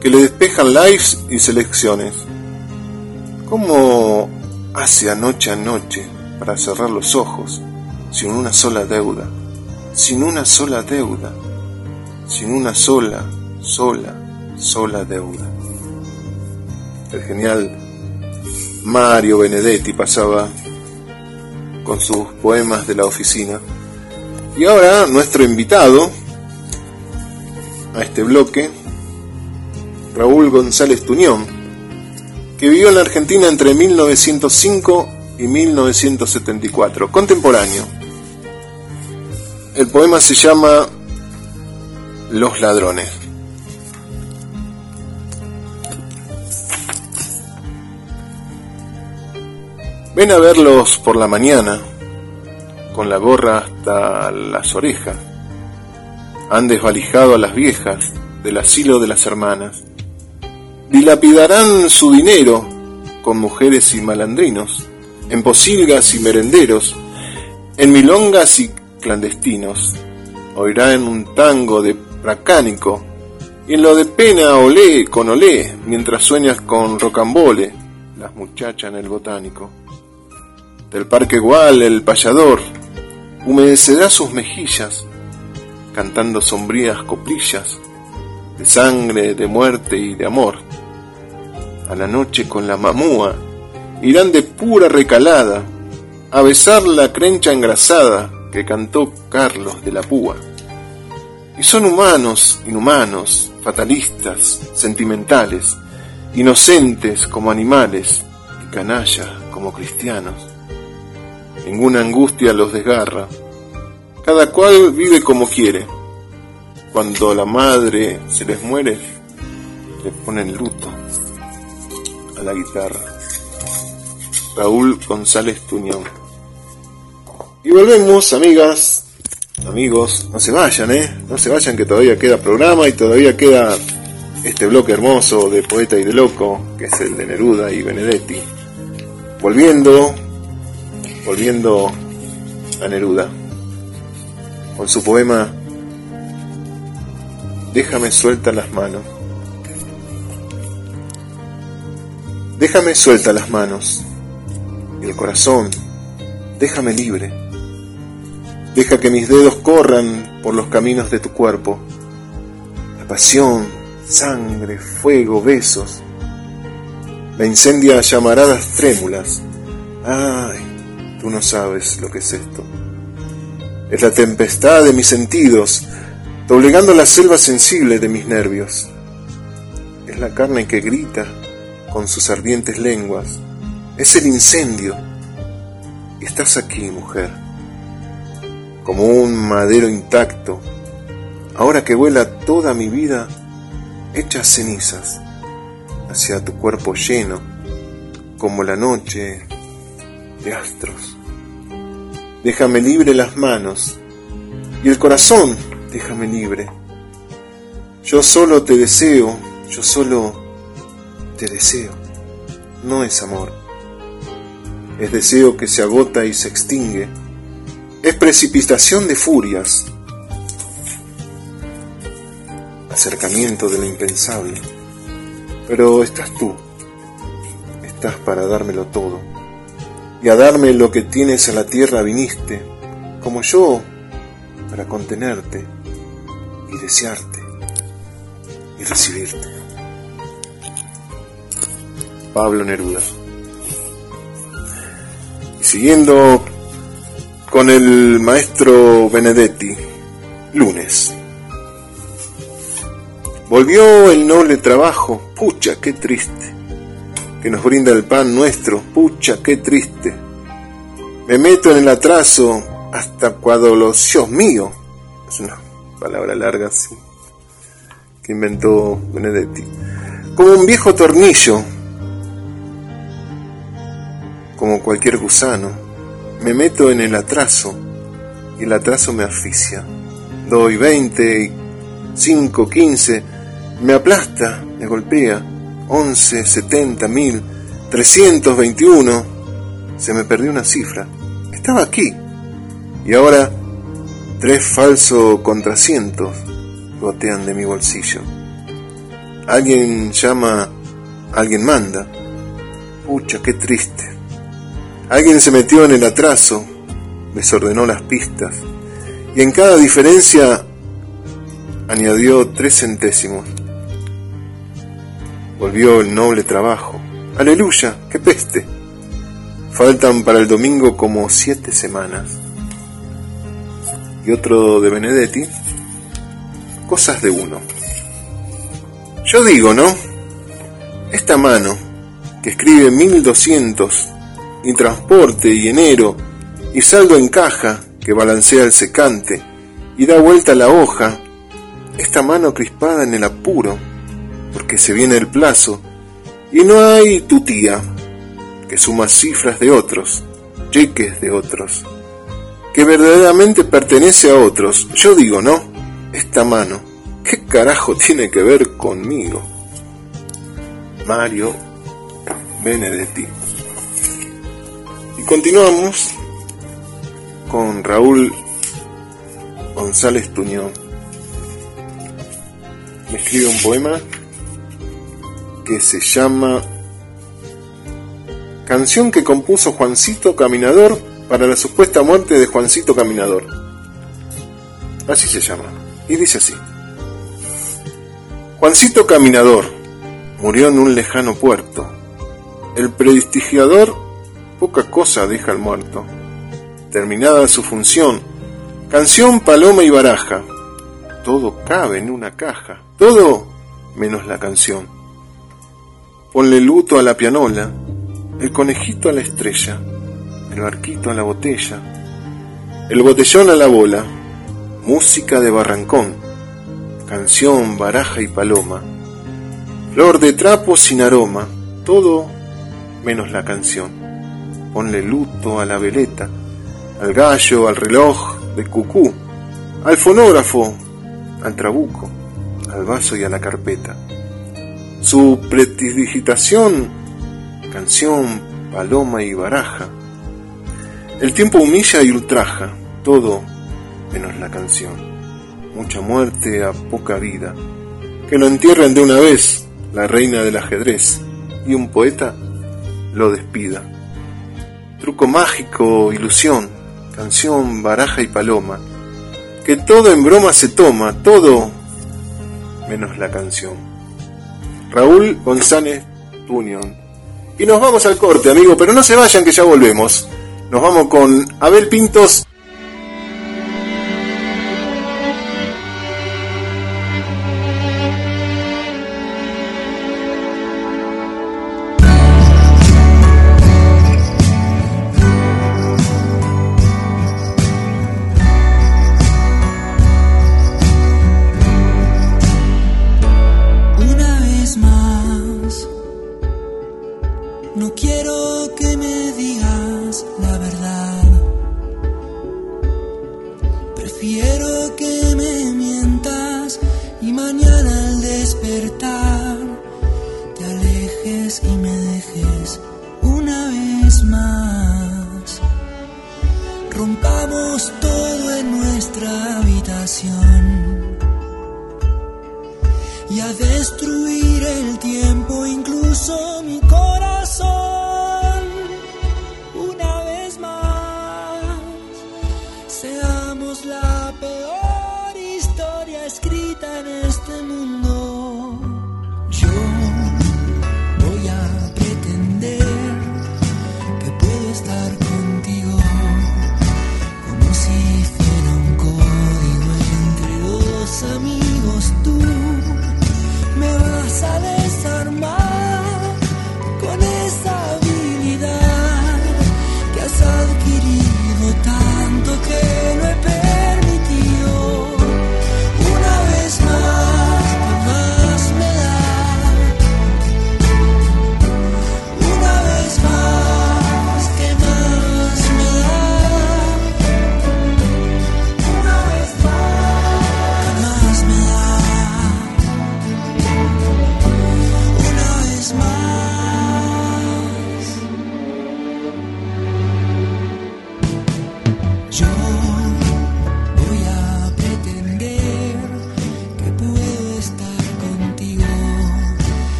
que le despejan lives y selecciones. ¿Cómo hace anoche a noche para cerrar los ojos, sin una sola deuda, sin una sola deuda, sin una sola, sola, sola deuda. El genial Mario Benedetti pasaba con sus poemas de la oficina. Y ahora nuestro invitado a este bloque, Raúl González Tuñón, que vivió en la Argentina entre 1905 y 1974, contemporáneo. El poema se llama Los ladrones. Ven a verlos por la mañana, con la gorra hasta las orejas. Han desvalijado a las viejas del asilo de las hermanas. Dilapidarán su dinero con mujeres y malandrinos, en posilgas y merenderos, en milongas y clandestinos. Oirán un tango de pracánico y en lo de pena olé con olé, mientras sueñas con rocambole, las muchachas en el botánico. Del parque igual el payador humedecerá sus mejillas, cantando sombrías coplillas de sangre, de muerte y de amor. A la noche con la mamúa irán de pura recalada a besar la crencha engrasada que cantó Carlos de la Púa. Y son humanos, inhumanos, fatalistas, sentimentales, inocentes como animales y canallas como cristianos. Ninguna angustia los desgarra. Cada cual vive como quiere. Cuando la madre se les muere, le ponen luto a la guitarra. Raúl González Tuñón. Y volvemos, amigas, amigos, no se vayan, ¿eh? No se vayan que todavía queda programa y todavía queda este bloque hermoso de Poeta y de Loco, que es el de Neruda y Benedetti. Volviendo, volviendo a Neruda, con su poema Déjame suelta las manos. Déjame suelta las manos y el corazón, déjame libre. Deja que mis dedos corran por los caminos de tu cuerpo. La pasión, sangre, fuego, besos. La incendia llamaradas trémulas. Ay, tú no sabes lo que es esto. Es la tempestad de mis sentidos, doblegando la selva sensible de mis nervios. Es la carne que grita con sus ardientes lenguas. Es el incendio. Estás aquí, mujer, como un madero intacto, ahora que vuela toda mi vida hecha cenizas hacia tu cuerpo lleno, como la noche astros. Déjame libre las manos y el corazón, déjame libre. Yo solo te deseo, yo solo te deseo. No es amor. Es deseo que se agota y se extingue. Es precipitación de furias. Acercamiento de lo impensable. Pero estás tú. Estás para dármelo todo. Y a darme lo que tienes a la tierra viniste, como yo, para contenerte y desearte y recibirte. Pablo Neruda. Y siguiendo con el maestro Benedetti, lunes. Volvió el noble trabajo, pucha, qué triste, que nos brinda el pan nuestro, pucha, qué triste. Me meto en el atraso hasta cuando los Dios mío, es una palabra larga así, que inventó Benedetti, como un viejo tornillo como cualquier gusano, me meto en el atraso y el atraso me asfixia. Doy 20, 5, 15, me aplasta, me golpea. 11, 70, 1000, 321. Se me perdió una cifra. Estaba aquí. Y ahora tres falsos contracientos gotean de mi bolsillo. Alguien llama, alguien manda. Pucha, qué triste. Alguien se metió en el atraso, desordenó las pistas y en cada diferencia añadió tres centésimos. Volvió el noble trabajo. Aleluya, qué peste. Faltan para el domingo como siete semanas. Y otro de Benedetti, cosas de uno. Yo digo, ¿no? Esta mano, que escribe 1200 y transporte y enero, y saldo en caja que balancea el secante y da vuelta la hoja, esta mano crispada en el apuro, porque se viene el plazo, y no hay tu tía, que suma cifras de otros, cheques de otros, que verdaderamente pertenece a otros. Yo digo, no, esta mano, ¿qué carajo tiene que ver conmigo? Mario Benedetti. Y continuamos con Raúl González Tuñón. Me escribe un poema que se llama Canción que compuso Juancito Caminador para la supuesta muerte de Juancito Caminador. Así se llama. Y dice así. Juancito Caminador murió en un lejano puerto. El prestigiador poca cosa deja al muerto. Terminada su función, canción, paloma y baraja. Todo cabe en una caja, todo menos la canción. Ponle luto a la pianola, el conejito a la estrella, el barquito a la botella, el botellón a la bola, música de barrancón, canción, baraja y paloma, flor de trapo sin aroma, todo menos la canción. Ponle luto a la veleta, al gallo, al reloj de cucú, al fonógrafo, al trabuco, al vaso y a la carpeta. Su prestidigitación, canción, paloma y baraja. El tiempo humilla y ultraja, todo menos la canción. Mucha muerte a poca vida. Que lo entierren de una vez la reina del ajedrez y un poeta lo despida. Truco mágico, ilusión, canción, baraja y paloma. Que todo en broma se toma, todo menos la canción. Raúl González Tunión. Y nos vamos al corte, amigo, pero no se vayan que ya volvemos. Nos vamos con Abel Pintos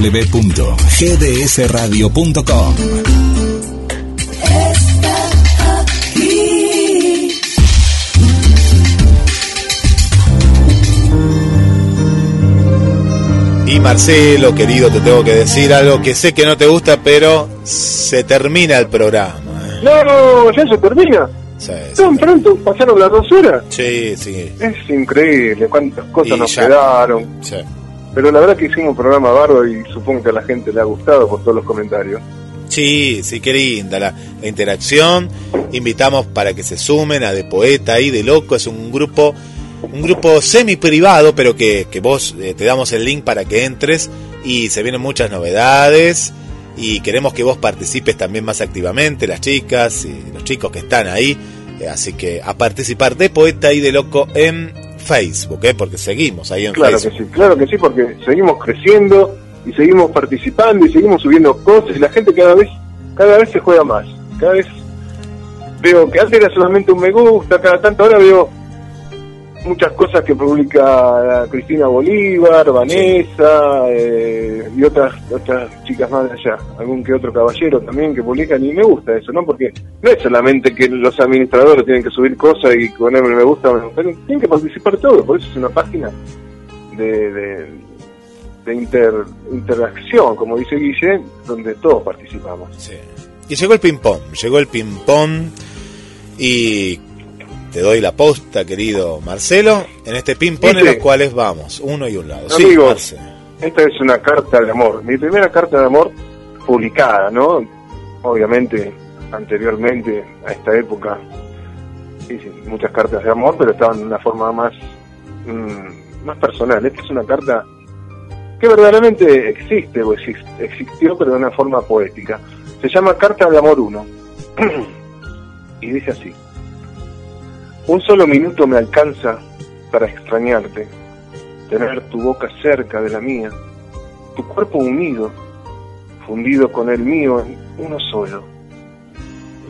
www.gdsradio.com. Y Marcelo, querido, te tengo que decir algo que sé que no te gusta, pero se termina el programa. No, ya se termina. Sí, Tan pronto, pasaron las dos horas. sí, sí. Es increíble cuántas cosas Y nos ya. quedaron. sí. Pero la verdad que hicimos un programa bárbaro y supongo que a la gente le ha gustado por todos los comentarios. Sí, sí, qué linda la, interacción. Invitamos para que se sumen a De Poeta y De Loco. Es un grupo, un grupo semi privado, pero que, que vos eh, te damos el link para que entres y se vienen muchas novedades. Y queremos que vos participes también más activamente, las chicas y los chicos que están ahí. Eh, así que a participar de Poeta y de Loco en Facebook, ¿eh? porque seguimos ahí en Claro Facebook. que sí, claro que sí, porque seguimos creciendo y seguimos participando y seguimos subiendo cosas y la gente cada vez, cada vez se juega más. Cada vez veo que antes era solamente un me gusta, cada tanto ahora veo muchas cosas que publica Cristina Bolívar, Vanessa eh, y otras otras chicas más de allá, algún que otro caballero también que publican y me gusta eso, ¿no? Porque no es solamente que los administradores tienen que subir cosas y ponerme me gusta, pero tienen que participar todos, por eso es una página de, de, de inter, interacción, como dice Guille, donde todos participamos. Sí. Y llegó el ping-pong, llegó el ping-pong y te doy la posta, querido Marcelo, en este ping-pong en los cuales vamos, uno y un lado. Sí, Amigos, Marce. esta es una carta de amor. Mi primera carta de amor publicada, ¿no? Obviamente, anteriormente a esta época, hice muchas cartas de amor, pero estaban de una forma más, mm, más personal. Esta es una carta que verdaderamente existe, o exis- existió, pero de una forma poética. Se llama Carta de Amor 1. (clears throat) y dice así. Un solo minuto me alcanza para extrañarte, tener tu boca cerca de la mía, tu cuerpo unido, fundido con el mío en uno solo,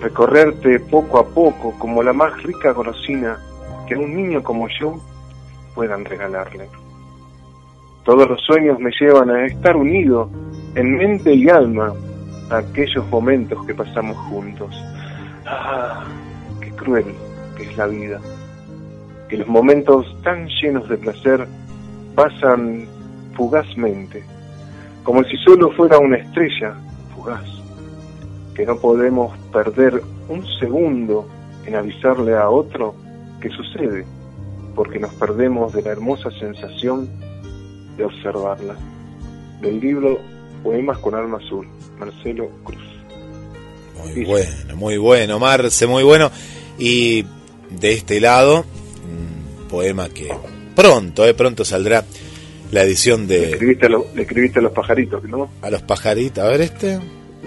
recorrerte poco a poco como la más rica golosina que un niño como yo puedan regalarle. Todos los sueños me llevan a estar unido en mente y alma a aquellos momentos que pasamos juntos. Ah, qué cruel que es la vida que los momentos tan llenos de placer pasan fugazmente, como si solo fuera una estrella fugaz, que no podemos perder un segundo en avisarle a otro que sucede, porque nos perdemos de la hermosa sensación de observarla. Del libro Poemas con Alma Azul, Marcelo Cruz. Muy bueno, muy bueno, Marce, muy bueno. Y de este lado, un poema que pronto, eh, pronto saldrá la edición Le de escribiste a, lo- le escribiste a los pajaritos, ¿no? A los pajaritos. A ver este.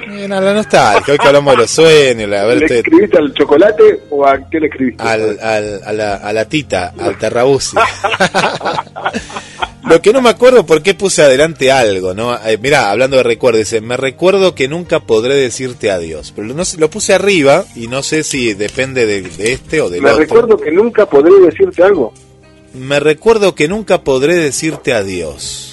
Bien, a la nostalgia, hoy que hablamos de los (laughs) sueños, a ver ¿Le este- escribiste al chocolate o a qué le escribiste? al, al- a, la, a la tita, al terrabusi. (laughs) Lo que no me acuerdo por qué puse adelante algo, ¿no? Eh, mirá, hablando de recuerdo, dice, me recuerdo que nunca podré decirte adiós. Pero no sé, lo puse arriba y no sé si depende de, de este o del Me otro. recuerdo que nunca podré decirte algo. Me recuerdo que nunca podré decirte adiós.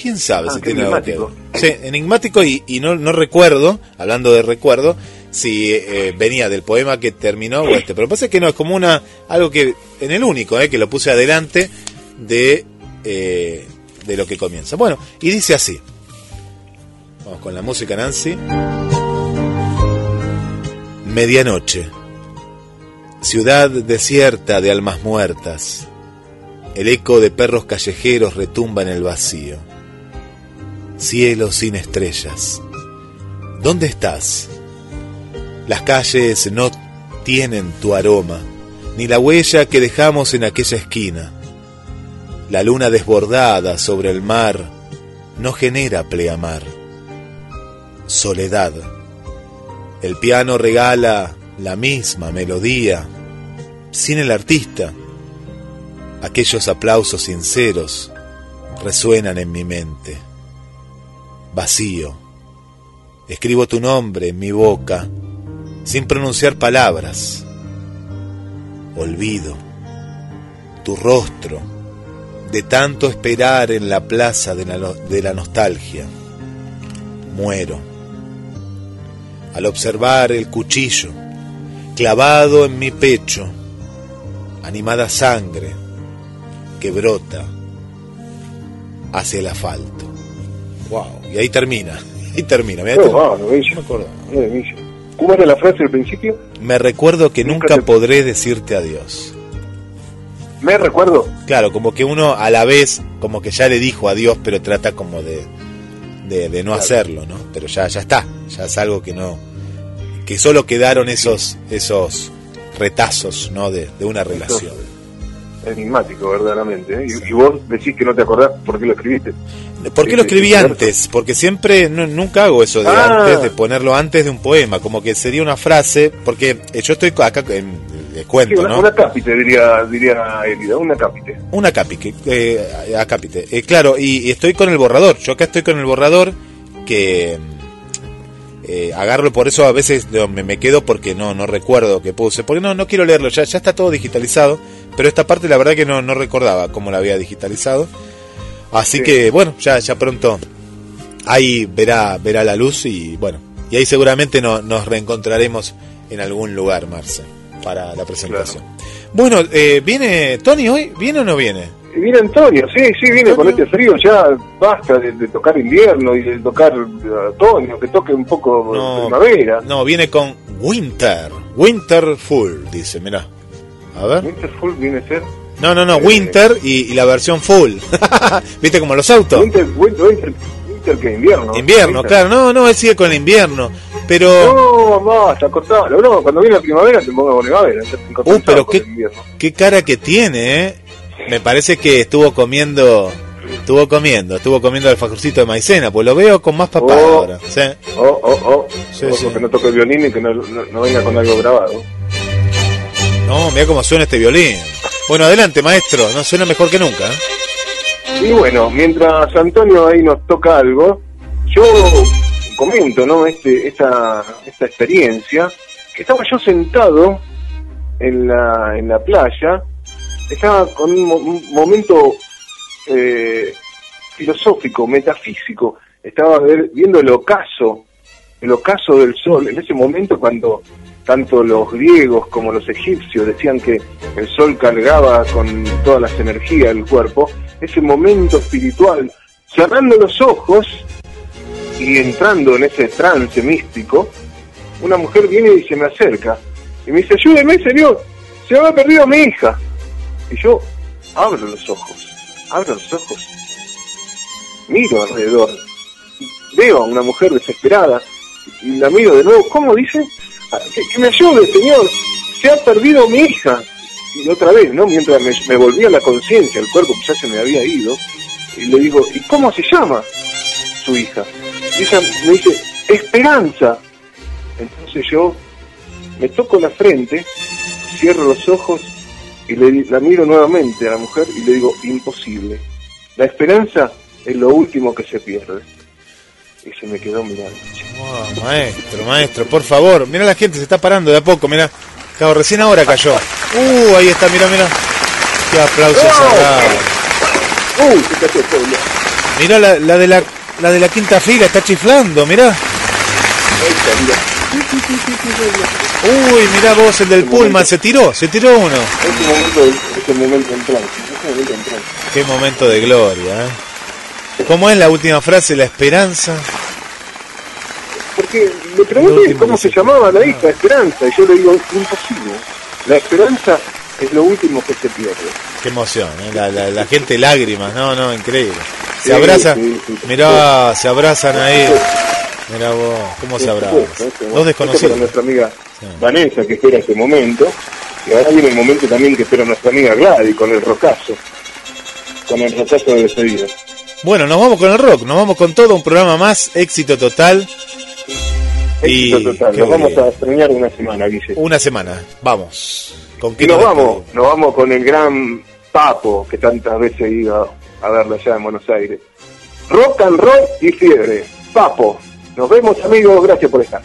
¿Quién sabe Ah, si tiene algo que ver? enigmático. Sí, enigmático y, y no, no recuerdo, hablando de recuerdo, si eh, venía del poema que terminó o este. Pero pasa que no, es como una algo que, en el único, eh, que lo puse adelante de, eh, de lo que comienza. Bueno, y dice así. Vamos con la música, Nancy. Medianoche. Ciudad desierta de almas muertas. El eco de perros callejeros retumba en el vacío. Cielo sin estrellas. ¿Dónde estás? Las calles no tienen tu aroma, ni la huella que dejamos en aquella esquina. La luna desbordada sobre el mar no genera pleamar. Soledad. El piano regala la misma melodía, sin el artista. Aquellos aplausos sinceros resuenan en mi mente. Vacío. Escribo tu nombre en mi boca sin pronunciar palabras. Olvido tu rostro de tanto esperar en la plaza de la, de la nostalgia. Muero al observar el cuchillo clavado en mi pecho, animada sangre que brota hacia el asfalto. Wow, y ahí termina, (laughs) ahí termina. Mirá, Oh, wow, me acuerdo. ¿Cómo era la frase al principio? Me recuerdo que Nunca nunca te- podré decirte adiós. Me recuerdo. Claro, como que uno a la vez, como que ya le dijo adiós, pero trata como de, de, de no Claro. hacerlo, ¿no? Pero ya, ya está, ya es algo que no, que solo quedaron esos, esos retazos, ¿no? De, de una relación. Enigmático, verdaderamente. ¿eh? Y, y vos decís que no te acordás por qué lo escribiste. ¿Por qué lo escribí antes? Porque siempre, no- nunca hago eso de Ah. antes, de ponerlo antes de un poema, como que sería una frase, porque eh, yo estoy acá, en, les Sí, cuento, una, ¿no? una cápite, diría, diría Elida, una cápite. Una cápite, eh, acápite. Eh, claro, y, y estoy con el borrador. Yo acá estoy con el borrador que eh, agarro por eso a veces me, me quedo porque no no recuerdo que puse. Porque no no quiero leerlo, ya, ya está todo digitalizado. Pero esta parte la verdad que no, no recordaba cómo la había digitalizado. Así Sí. que bueno, ya, ya pronto ahí verá, verá la luz y bueno, y ahí seguramente no, nos reencontraremos en algún lugar, Marce, para la presentación. Bueno, eh, ¿viene Tony hoy? ¿Viene o no viene? Viene Antonio, sí, sí, viene con este frío, ya basta de, de tocar invierno y de tocar otoño, que toque un poco No. primavera. No, viene con Winter. Winterful, dice, mirá. A ver. Winterful viene a ser. No, no, no, Eh. Winter y, y la versión full. (laughs) ¿Viste como los autos? Winter, winter, winter, winter que invierno. Invierno, Winter. claro. No, no, él sigue con el invierno. Pero, No, basta, cortalo. No, cuando viene la primavera te pongo primavera. te uh, pero qué, el qué cara que tiene, ¿eh? Me parece que estuvo comiendo, estuvo comiendo, estuvo comiendo alfajorcito de maicena, pues lo veo con más papá Oh. ahora. ¿sí? Oh, oh, oh. Sí, que no toque el violín y que no, no, no venga con algo grabado. No, mira cómo suena este violín. Bueno, adelante, maestro. No suena mejor que nunca. ¿eh? Y bueno, mientras Antonio ahí nos toca algo, yo comento, ¿no? Este, esta, esta experiencia, que estaba yo sentado en la, en la playa, estaba con un, mo- un momento eh, filosófico, metafísico, estaba ver- viendo el ocaso, el ocaso del sol, en ese momento cuando tanto los griegos como los egipcios decían que el sol cargaba con todas las energías del cuerpo, ese momento espiritual, cerrando los ojos y entrando en ese trance místico, una mujer viene y se me acerca y me dice, ayúdeme señor, se me ha perdido mi hija. Y yo abro los ojos, abro los ojos, miro alrededor, veo a una mujer desesperada y la miro de nuevo, ¿cómo dice? "Ah, Que, me ayude, señor, se ha perdido mi hija. Y otra vez, ¿no? Mientras me, me volvía la conciencia, el cuerpo ya se me había ido, y le digo, ¿y cómo se llama su hija? Y ella me dice, Esperanza. Entonces yo me toco la frente, cierro los ojos y le, la miro nuevamente a la mujer y le digo, imposible. La esperanza es lo último que se pierde. Y se me quedó mirando. Maestro, maestro, por favor. Mira la gente, se está parando de a poco, mira. Claro, recién ahora cayó. Uh, ahí está, mira, mira. Qué aplauso. ¡Uy! Se cayó todo. Mira la, la de la, la de la quinta fila, está chiflando, mira. Uy, mira vos, el del Pullman, se tiró, se tiró uno. Ese momento, momento en trance. Ese momento en trance. Qué momento de gloria, ¿eh? ¿Cómo es la última frase? La esperanza. Porque Lo pregunté cómo se- llamaba la hija, Esperanza, y yo le digo, imposible. La esperanza es lo último que se pierde. Qué emoción, ¿eh? la, la, la gente lágrimas, no, no, increíble. Se abrazan, mirá, se abrazan ahí. Mirá vos, cómo se abrazan. supuesto, este- Dos desconocidos. nuestra amiga. Vanessa, que espera este momento. Y ahora viene el momento también que espera nuestra amiga Gladys con el rocazo. Con el rocazo de despedida. Bueno, nos vamos con el rock, nos vamos con todo un programa más, éxito total. Y Éxito total. Nos vamos a extrañar una semana, Guille. Una semana, vamos. ¿Con Y nos vamos, nos vamos con el gran Papo, que tantas veces iba a verlo allá en Buenos Aires. Rock and roll y fiebre. Papo. Nos vemos amigos, gracias por estar.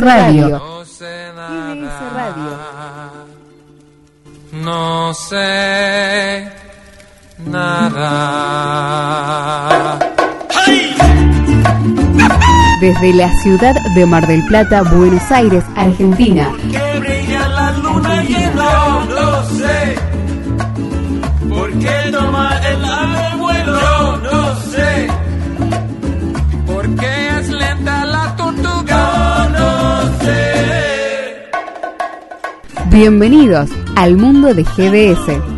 Radio. Radio. No sé nada. Desde la ciudad de Mar del Plata, Buenos Aires, Argentina Bienvenidos al mundo de GDS.